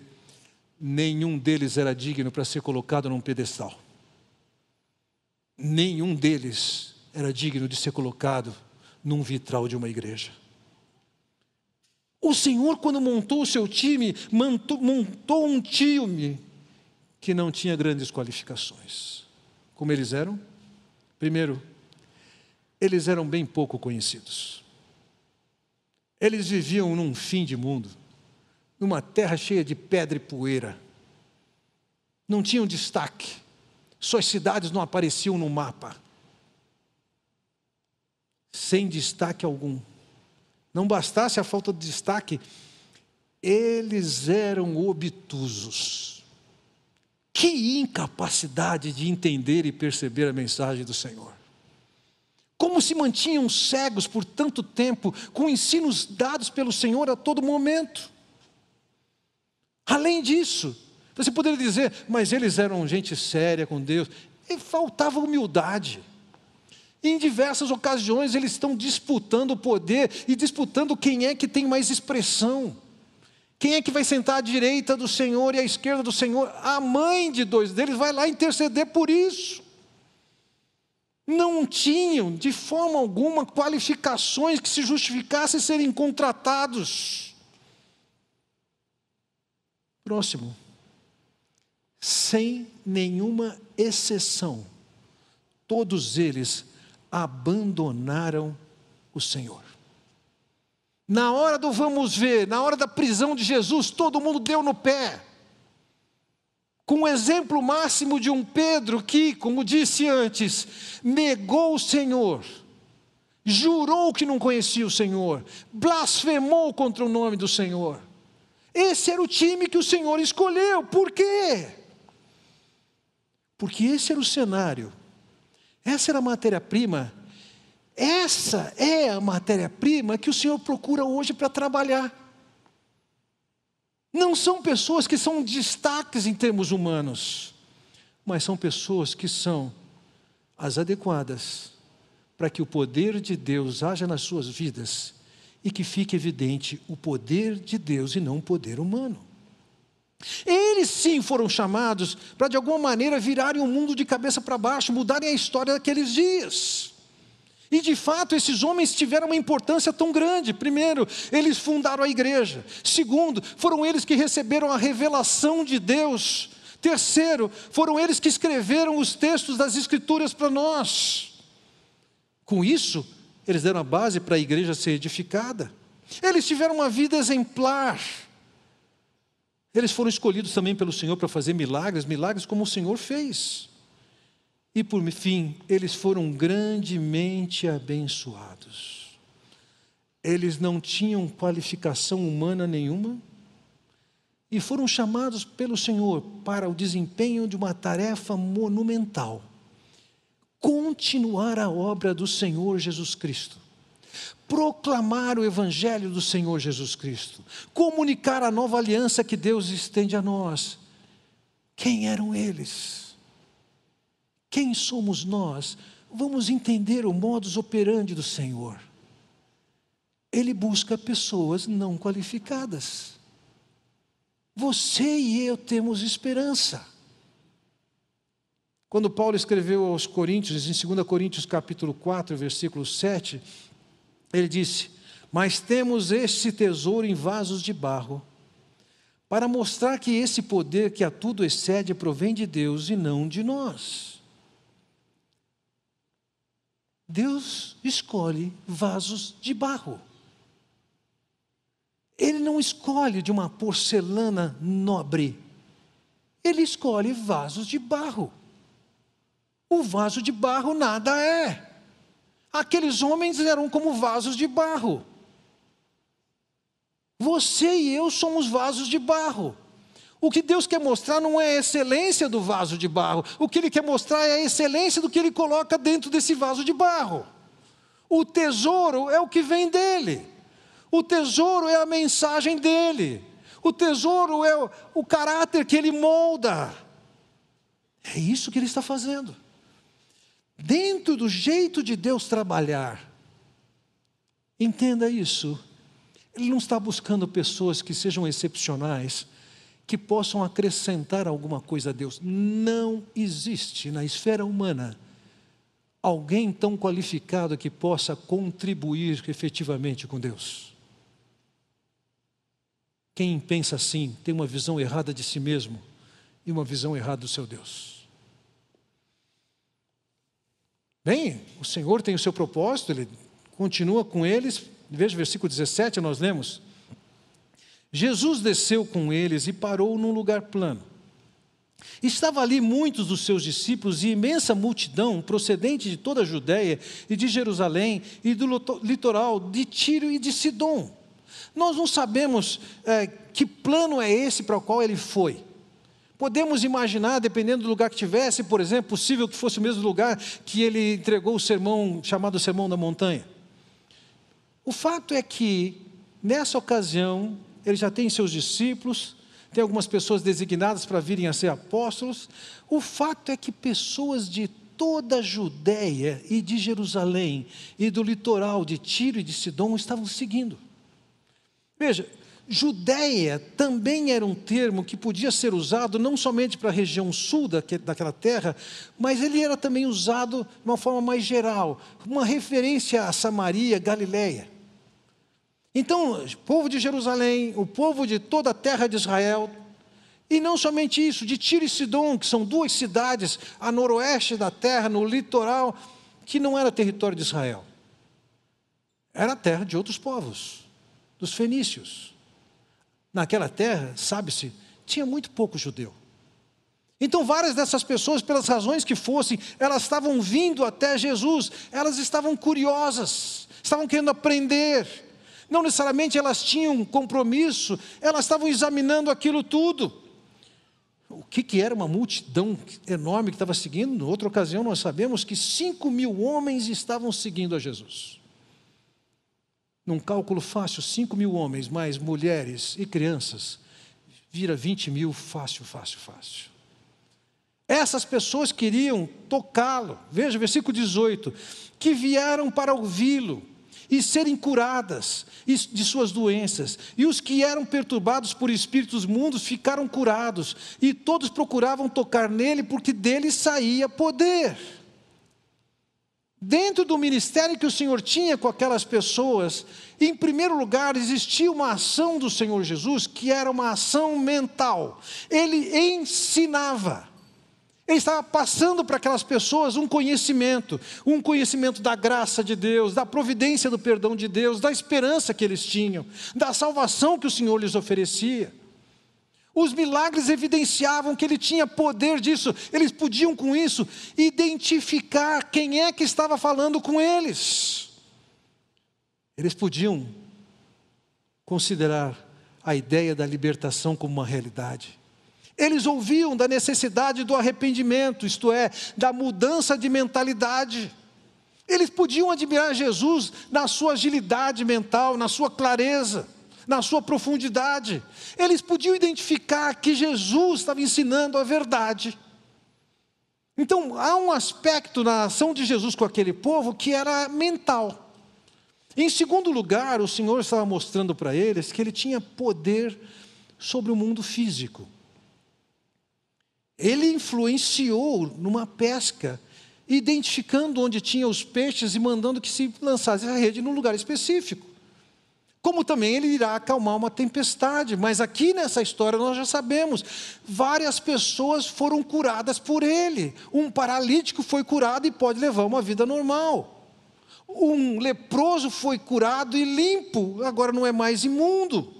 nenhum deles era digno para ser colocado num pedestal. Nenhum deles era digno de ser colocado num vitral de uma igreja. O Senhor, quando montou o seu time, montou, montou um time que não tinha grandes qualificações. Como eles eram? Primeiro, eles eram bem pouco conhecidos. Eles viviam num fim de mundo, numa terra cheia de pedra e poeira. Não tinham destaque, suas cidades não apareciam no mapa sem destaque algum. Não bastasse a falta de destaque, eles eram obtusos. Que incapacidade de entender e perceber a mensagem do Senhor. Como se mantinham cegos por tanto tempo, com ensinos dados pelo Senhor a todo momento. Além disso, você poderia dizer, mas eles eram gente séria com Deus, e faltava humildade. Em diversas ocasiões eles estão disputando o poder e disputando quem é que tem mais expressão. Quem é que vai sentar à direita do Senhor e à esquerda do Senhor? A mãe de dois deles vai lá interceder por isso. Não tinham, de forma alguma, qualificações que se justificassem serem contratados. Próximo. Sem nenhuma exceção, todos eles abandonaram o Senhor. Na hora do vamos ver, na hora da prisão de Jesus, todo mundo deu no pé. Com o exemplo máximo de um Pedro que, como disse antes, negou o Senhor, jurou que não conhecia o Senhor, blasfemou contra o nome do Senhor. Esse era o time que o Senhor escolheu. Por quê? Porque esse era o cenário essa era a matéria-prima. Essa é a matéria-prima que o Senhor procura hoje para trabalhar. Não são pessoas que são destaques em termos humanos, mas são pessoas que são as adequadas para que o poder de Deus haja nas suas vidas e que fique evidente o poder de Deus e não o poder humano. Eles sim foram chamados para de alguma maneira virarem o mundo de cabeça para baixo, mudarem a história daqueles dias. E de fato, esses homens tiveram uma importância tão grande. Primeiro, eles fundaram a igreja. Segundo, foram eles que receberam a revelação de Deus. Terceiro, foram eles que escreveram os textos das Escrituras para nós. Com isso, eles deram a base para a igreja ser edificada. Eles tiveram uma vida exemplar. Eles foram escolhidos também pelo Senhor para fazer milagres, milagres como o Senhor fez. E por fim, eles foram grandemente abençoados. Eles não tinham qualificação humana nenhuma e foram chamados pelo Senhor para o desempenho de uma tarefa monumental: continuar a obra do Senhor Jesus Cristo proclamar o Evangelho do Senhor Jesus Cristo, comunicar a nova aliança que Deus estende a nós. Quem eram eles? Quem somos nós? Vamos entender o modus operandi do Senhor. Ele busca pessoas não qualificadas. Você e eu temos esperança. Quando Paulo escreveu aos Coríntios, em 2 Coríntios capítulo 4, versículo 7, ele disse: "Mas temos este tesouro em vasos de barro, para mostrar que esse poder que a tudo excede provém de Deus e não de nós." Deus escolhe vasos de barro. Ele não escolhe de uma porcelana nobre. Ele escolhe vasos de barro. O vaso de barro nada é. Aqueles homens eram como vasos de barro. Você e eu somos vasos de barro. O que Deus quer mostrar não é a excelência do vaso de barro, o que Ele quer mostrar é a excelência do que Ele coloca dentro desse vaso de barro. O tesouro é o que vem dele, o tesouro é a mensagem dele, o tesouro é o, o caráter que ele molda. É isso que ele está fazendo. Dentro do jeito de Deus trabalhar, entenda isso. Ele não está buscando pessoas que sejam excepcionais, que possam acrescentar alguma coisa a Deus. Não existe na esfera humana alguém tão qualificado que possa contribuir efetivamente com Deus. Quem pensa assim tem uma visão errada de si mesmo e uma visão errada do seu Deus. Bem, o Senhor tem o seu propósito, Ele continua com eles. Veja o versículo 17, nós lemos. Jesus desceu com eles e parou num lugar plano. Estava ali muitos dos seus discípulos e imensa multidão procedente de toda a Judéia e de Jerusalém e do litoral de Tiro e de Sidom. Nós não sabemos é, que plano é esse para o qual ele foi. Podemos imaginar, dependendo do lugar que tivesse, por exemplo, possível que fosse o mesmo lugar que ele entregou o sermão chamado Sermão da Montanha. O fato é que, nessa ocasião, ele já tem seus discípulos, tem algumas pessoas designadas para virem a ser apóstolos. O fato é que pessoas de toda a Judéia e de Jerusalém e do litoral de Tiro e de Sidom estavam seguindo. Veja, Judéia também era um termo que podia ser usado não somente para a região sul daquela terra, mas ele era também usado de uma forma mais geral, uma referência a Samaria, Galiléia. Então, o povo de Jerusalém, o povo de toda a terra de Israel, e não somente isso, de Tiro e Sidom, que são duas cidades a noroeste da terra, no litoral, que não era território de Israel. Era terra de outros povos, dos fenícios. Naquela terra, sabe-se, tinha muito pouco judeu. Então, várias dessas pessoas, pelas razões que fossem, elas estavam vindo até Jesus, elas estavam curiosas, estavam querendo aprender, não necessariamente elas tinham compromisso, elas estavam examinando aquilo tudo. O que, que era uma multidão enorme que estava seguindo? Em outra ocasião, nós sabemos que 5 mil homens estavam seguindo a Jesus. Num cálculo fácil, 5 mil homens, mais mulheres e crianças, vira 20 mil fácil, fácil, fácil. Essas pessoas queriam tocá-lo. Veja, versículo 18: que vieram para ouvi-lo e serem curadas de suas doenças. E os que eram perturbados por espíritos mundos ficaram curados, e todos procuravam tocar nele, porque dele saía poder. Dentro do ministério que o Senhor tinha com aquelas pessoas, em primeiro lugar, existia uma ação do Senhor Jesus que era uma ação mental. Ele ensinava. Ele estava passando para aquelas pessoas um conhecimento, um conhecimento da graça de Deus, da providência do perdão de Deus, da esperança que eles tinham, da salvação que o Senhor lhes oferecia. Os milagres evidenciavam que ele tinha poder disso, eles podiam com isso identificar quem é que estava falando com eles. Eles podiam considerar a ideia da libertação como uma realidade. Eles ouviam da necessidade do arrependimento, isto é, da mudança de mentalidade. Eles podiam admirar Jesus na sua agilidade mental, na sua clareza, na sua profundidade. Eles podiam identificar que Jesus estava ensinando a verdade. Então, há um aspecto na ação de Jesus com aquele povo que era mental. Em segundo lugar, o Senhor estava mostrando para eles que ele tinha poder sobre o mundo físico. Ele influenciou numa pesca, identificando onde tinha os peixes e mandando que se lançasse a rede num lugar específico. Como também ele irá acalmar uma tempestade, mas aqui nessa história nós já sabemos, várias pessoas foram curadas por ele. Um paralítico foi curado e pode levar uma vida normal. Um leproso foi curado e limpo, agora não é mais imundo.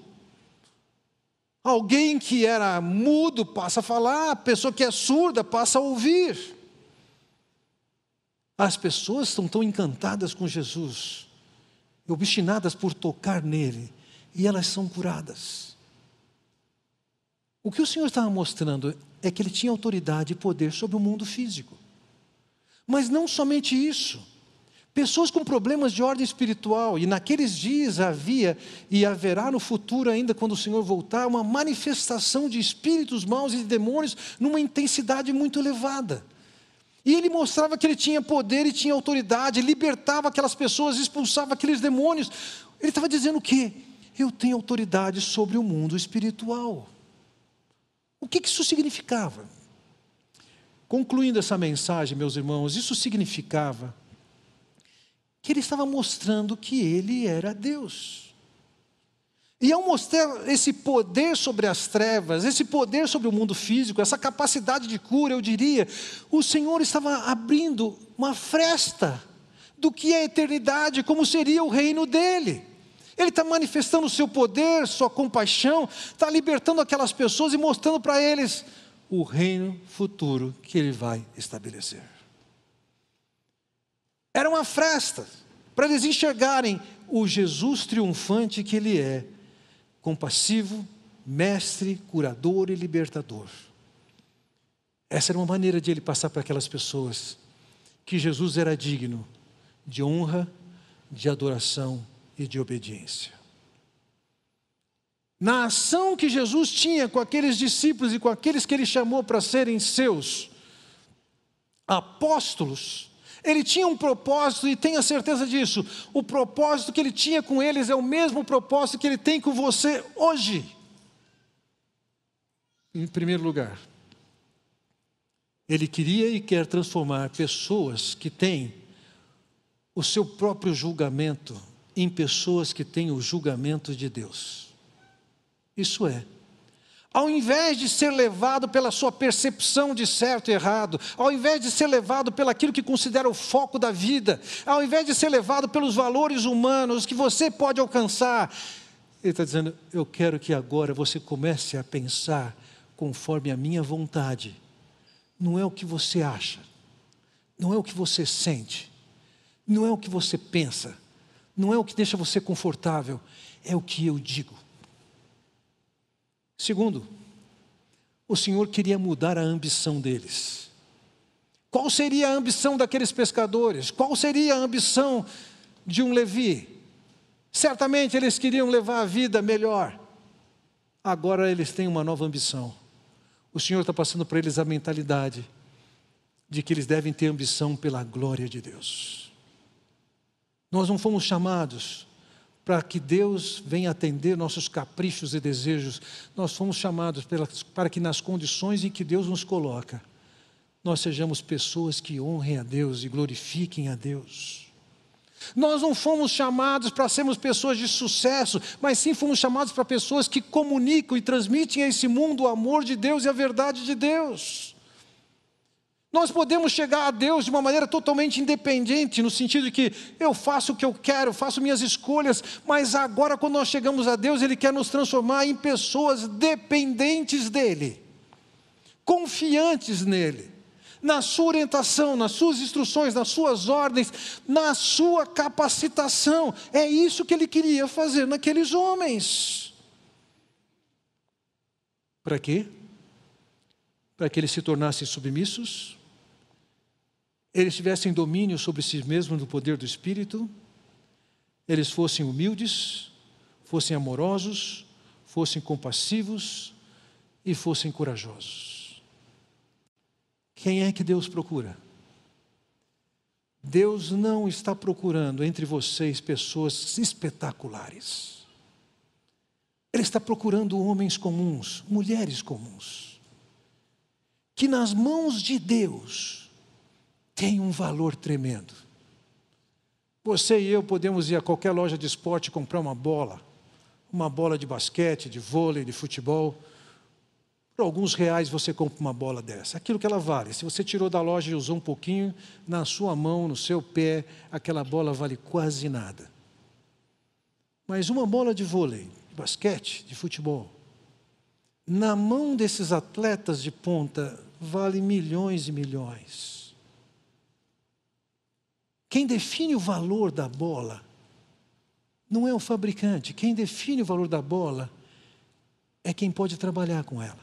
Alguém que era mudo passa a falar, a pessoa que é surda passa a ouvir. As pessoas estão tão encantadas com Jesus, obstinadas por tocar nele, e elas são curadas. O que o Senhor estava mostrando é que ele tinha autoridade e poder sobre o mundo físico. Mas não somente isso. Pessoas com problemas de ordem espiritual, e naqueles dias havia e haverá no futuro, ainda quando o Senhor voltar, uma manifestação de espíritos maus e de demônios numa intensidade muito elevada. E ele mostrava que ele tinha poder e tinha autoridade, libertava aquelas pessoas, expulsava aqueles demônios. Ele estava dizendo o quê? Eu tenho autoridade sobre o mundo espiritual. O que isso significava? Concluindo essa mensagem, meus irmãos, isso significava que ele estava mostrando que ele era Deus. E ao mostrar esse poder sobre as trevas, esse poder sobre o mundo físico, essa capacidade de cura, eu diria, o Senhor estava abrindo uma fresta do que é a eternidade, como seria o reino dele. Ele está manifestando o seu poder, sua compaixão, está libertando aquelas pessoas e mostrando para eles o reino futuro que ele vai estabelecer. Era uma festa para eles enxergarem o Jesus triunfante que ele é, compassivo, mestre, curador e libertador. Essa era uma maneira de ele passar para aquelas pessoas que Jesus era digno de honra, de adoração e de obediência. Na ação que Jesus tinha com aqueles discípulos e com aqueles que ele chamou para serem seus apóstolos, ele tinha um propósito e tenha certeza disso. O propósito que ele tinha com eles é o mesmo propósito que ele tem com você hoje. Em primeiro lugar, ele queria e quer transformar pessoas que têm o seu próprio julgamento em pessoas que têm o julgamento de Deus. Isso é, ao invés de ser levado pela sua percepção de certo e errado, ao invés de ser levado pelo aquilo que considera o foco da vida, ao invés de ser levado pelos valores humanos que você pode alcançar, ele está dizendo: Eu quero que agora você comece a pensar conforme a minha vontade. Não é o que você acha, não é o que você sente, não é o que você pensa, não é o que deixa você confortável, é o que eu digo. Segundo, o Senhor queria mudar a ambição deles. Qual seria a ambição daqueles pescadores? Qual seria a ambição de um Levi? Certamente eles queriam levar a vida melhor. Agora eles têm uma nova ambição. O Senhor está passando para eles a mentalidade de que eles devem ter ambição pela glória de Deus. Nós não fomos chamados para que Deus venha atender nossos caprichos e desejos. Nós fomos chamados para que, nas condições em que Deus nos coloca, nós sejamos pessoas que honrem a Deus e glorifiquem a Deus. Nós não fomos chamados para sermos pessoas de sucesso, mas sim fomos chamados para pessoas que comunicam e transmitem a esse mundo o amor de Deus e a verdade de Deus. Nós podemos chegar a Deus de uma maneira totalmente independente, no sentido de que eu faço o que eu quero, faço minhas escolhas, mas agora, quando nós chegamos a Deus, Ele quer nos transformar em pessoas dependentes dEle, confiantes nele, na sua orientação, nas suas instruções, nas suas ordens, na sua capacitação. É isso que Ele queria fazer naqueles homens. Para quê? Para que eles se tornassem submissos eles tivessem domínio sobre si mesmos no poder do Espírito, eles fossem humildes, fossem amorosos, fossem compassivos e fossem corajosos. Quem é que Deus procura? Deus não está procurando entre vocês pessoas espetaculares. Ele está procurando homens comuns, mulheres comuns, que nas mãos de Deus tem um valor tremendo. Você e eu podemos ir a qualquer loja de esporte comprar uma bola, uma bola de basquete, de vôlei, de futebol. Por alguns reais você compra uma bola dessa. Aquilo que ela vale. Se você tirou da loja e usou um pouquinho, na sua mão, no seu pé, aquela bola vale quase nada. Mas uma bola de vôlei, de basquete, de futebol, na mão desses atletas de ponta, vale milhões e milhões. Quem define o valor da bola não é o fabricante, quem define o valor da bola é quem pode trabalhar com ela.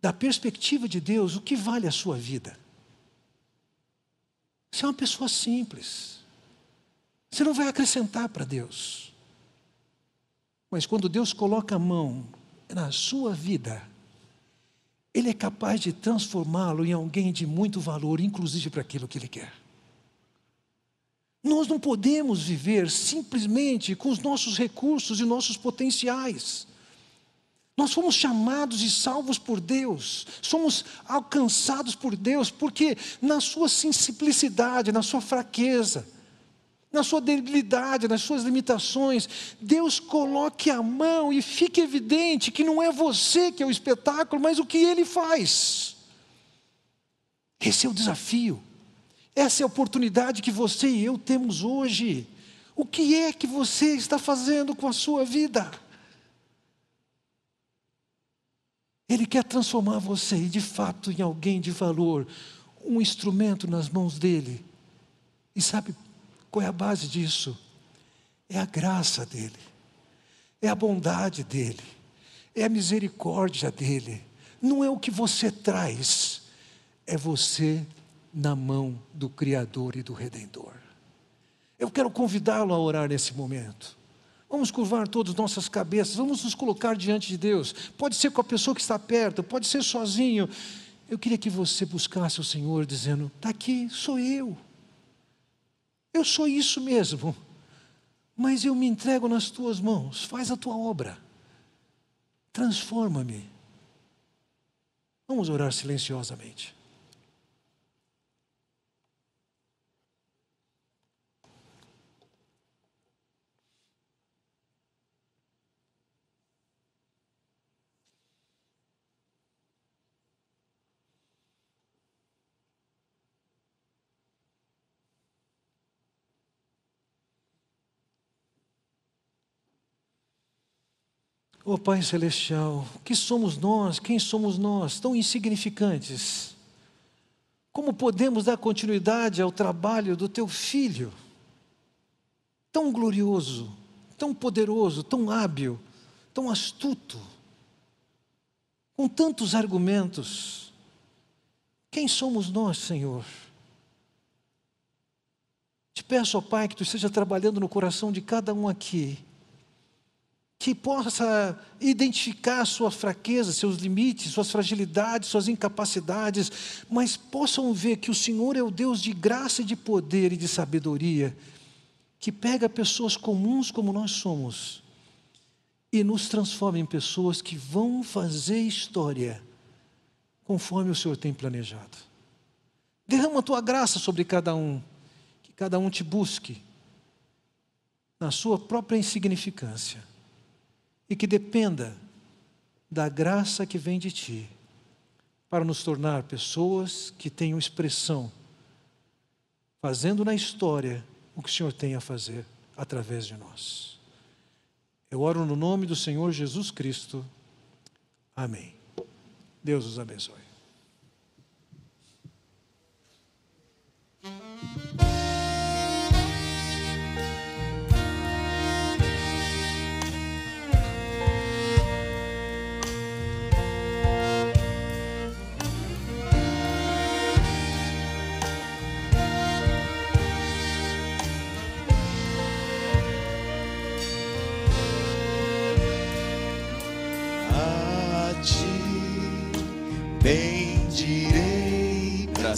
Da perspectiva de Deus, o que vale a sua vida? Você é uma pessoa simples. Você não vai acrescentar para Deus. Mas quando Deus coloca a mão na sua vida, Ele é capaz de transformá-lo em alguém de muito valor, inclusive para aquilo que Ele quer. Nós não podemos viver simplesmente com os nossos recursos e nossos potenciais. Nós fomos chamados e salvos por Deus, somos alcançados por Deus, porque na sua simplicidade, na sua fraqueza, na sua debilidade, nas suas limitações, Deus coloque a mão e fique evidente que não é você que é o espetáculo, mas o que Ele faz. Esse é o desafio. Essa é a oportunidade que você e eu temos hoje. O que é que você está fazendo com a sua vida? Ele quer transformar você, de fato, em alguém de valor, um instrumento nas mãos dele. E sabe qual é a base disso? É a graça dele, é a bondade dele, é a misericórdia dele. Não é o que você traz, é você na mão do Criador e do Redentor. Eu quero convidá-lo a orar nesse momento. Vamos curvar todas as nossas cabeças, vamos nos colocar diante de Deus. Pode ser com a pessoa que está perto, pode ser sozinho. Eu queria que você buscasse o Senhor dizendo: está aqui, sou eu. Eu sou isso mesmo. Mas eu me entrego nas tuas mãos, faz a tua obra. Transforma-me. Vamos orar silenciosamente. Oh Pai Celestial, que somos nós, quem somos nós, tão insignificantes? Como podemos dar continuidade ao trabalho do Teu Filho, tão glorioso, tão poderoso, tão hábil, tão astuto, com tantos argumentos? Quem somos nós, Senhor? Te peço, ó Pai, que Tu esteja trabalhando no coração de cada um aqui que possa identificar suas fraquezas, seus limites, suas fragilidades, suas incapacidades, mas possam ver que o Senhor é o Deus de graça e de poder e de sabedoria, que pega pessoas comuns como nós somos e nos transforma em pessoas que vão fazer história conforme o Senhor tem planejado. Derrama a tua graça sobre cada um, que cada um te busque na sua própria insignificância e que dependa da graça que vem de Ti, para nos tornar pessoas que tenham expressão, fazendo na história o que o Senhor tem a fazer através de nós. Eu oro no nome do Senhor Jesus Cristo. Amém. Deus os abençoe.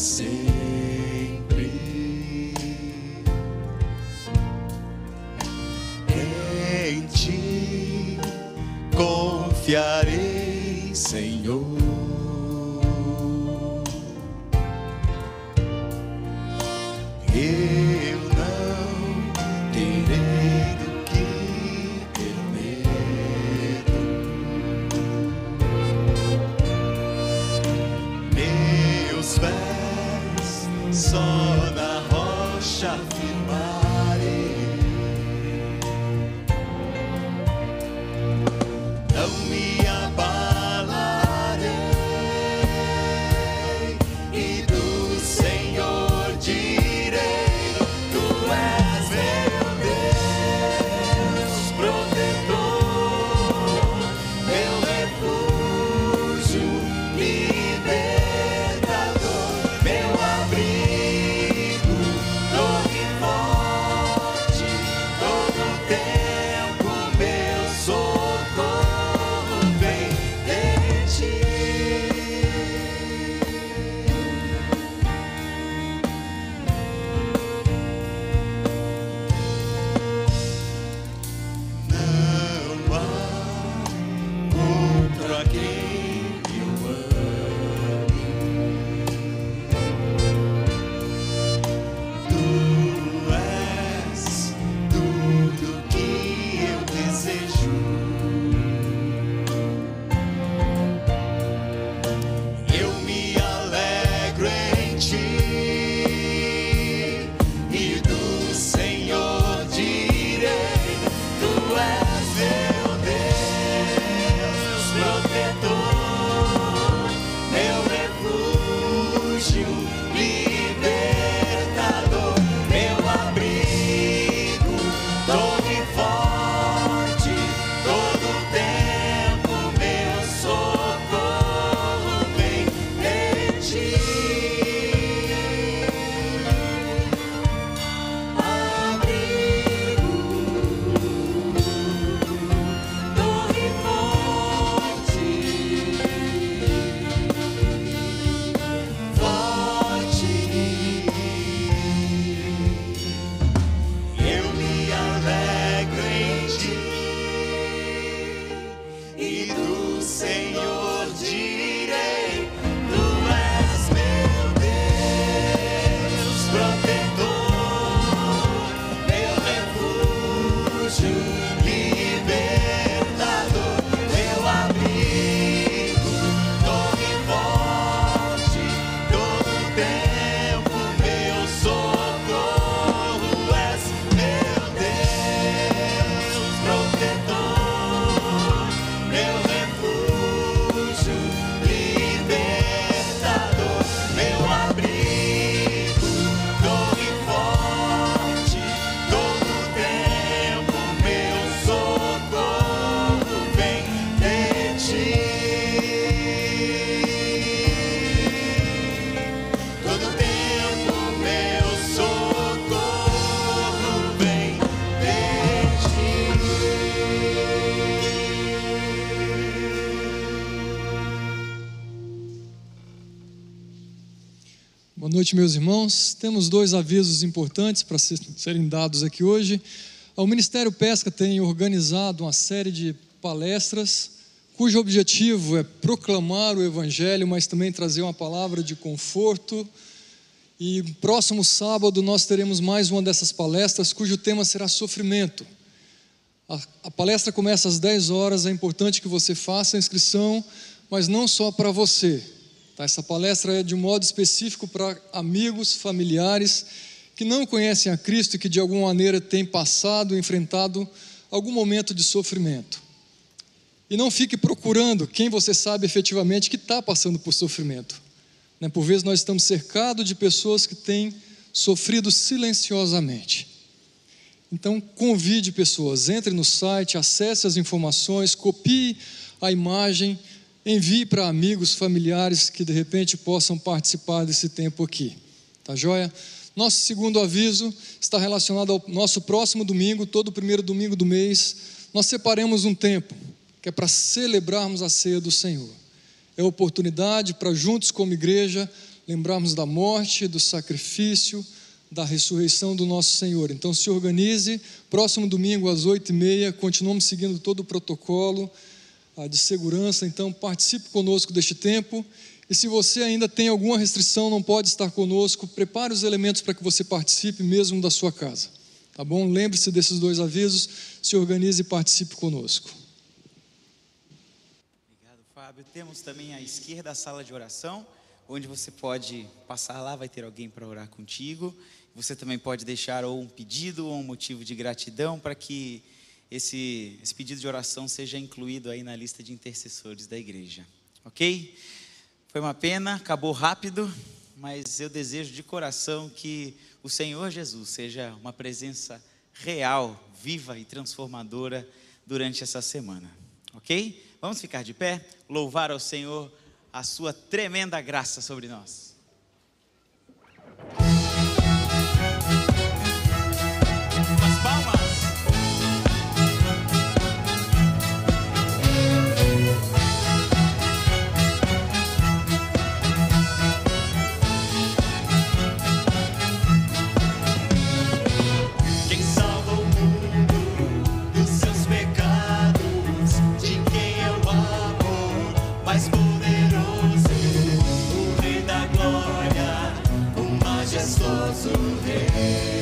Sempre. Em ti confiarei, noite, meus irmãos. Temos dois avisos importantes para serem dados aqui hoje. O Ministério Pesca tem organizado uma série de palestras cujo objetivo é proclamar o Evangelho, mas também trazer uma palavra de conforto. E próximo sábado nós teremos mais uma dessas palestras, cujo tema será sofrimento. A, a palestra começa às 10 horas, é importante que você faça a inscrição, mas não só para você. Tá? Essa palestra é de modo específico para amigos, familiares que não conhecem a Cristo e que de alguma maneira têm passado, enfrentado algum momento de sofrimento. E não fique procurando quem você sabe efetivamente que está passando por sofrimento. Né? Por vezes nós estamos cercados de pessoas que têm sofrido silenciosamente. Então convide pessoas, entre no site, acesse as informações, copie a imagem, envie para amigos, familiares que de repente possam participar desse tempo aqui. Tá joia? Nosso segundo aviso está relacionado ao nosso próximo domingo, todo primeiro domingo do mês, nós separemos um tempo que é para celebrarmos a ceia do Senhor. É oportunidade para, juntos como igreja, lembrarmos da morte, do sacrifício, da ressurreição do nosso Senhor. Então, se organize, próximo domingo às oito e meia, continuamos seguindo todo o protocolo de segurança, então participe conosco deste tempo. E se você ainda tem alguma restrição, não pode estar conosco, prepare os elementos para que você participe mesmo da sua casa. Tá bom? Lembre-se desses dois avisos, se organize e participe conosco. Fábio. Temos também à esquerda a sala de oração, onde você pode passar lá, vai ter alguém para orar contigo. Você também pode deixar ou um pedido ou um motivo de gratidão para que esse, esse pedido de oração seja incluído aí na lista de intercessores da igreja. Ok? Foi uma pena, acabou rápido, mas eu desejo de coração que o Senhor Jesus seja uma presença real, viva e transformadora durante essa semana. Ok? Vamos ficar de pé, louvar ao Senhor a sua tremenda graça sobre nós. to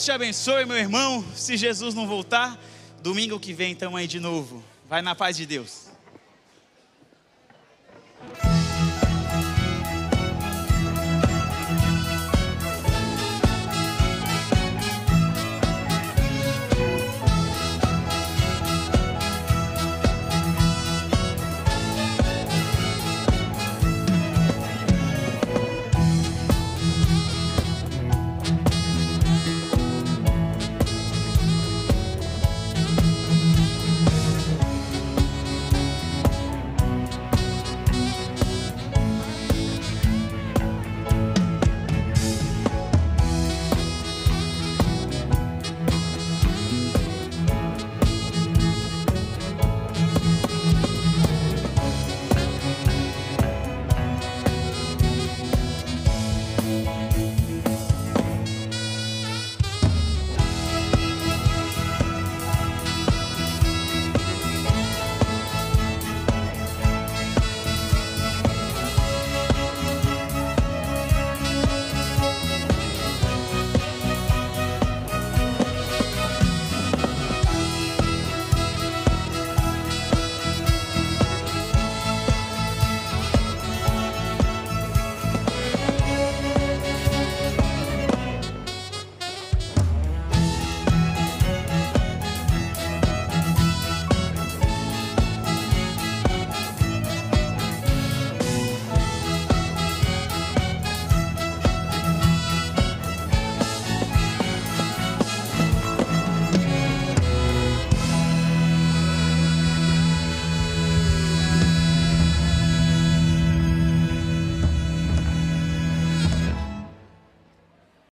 Deus te abençoe, meu irmão. Se Jesus não voltar, domingo que vem estamos aí de novo. Vai na paz de Deus.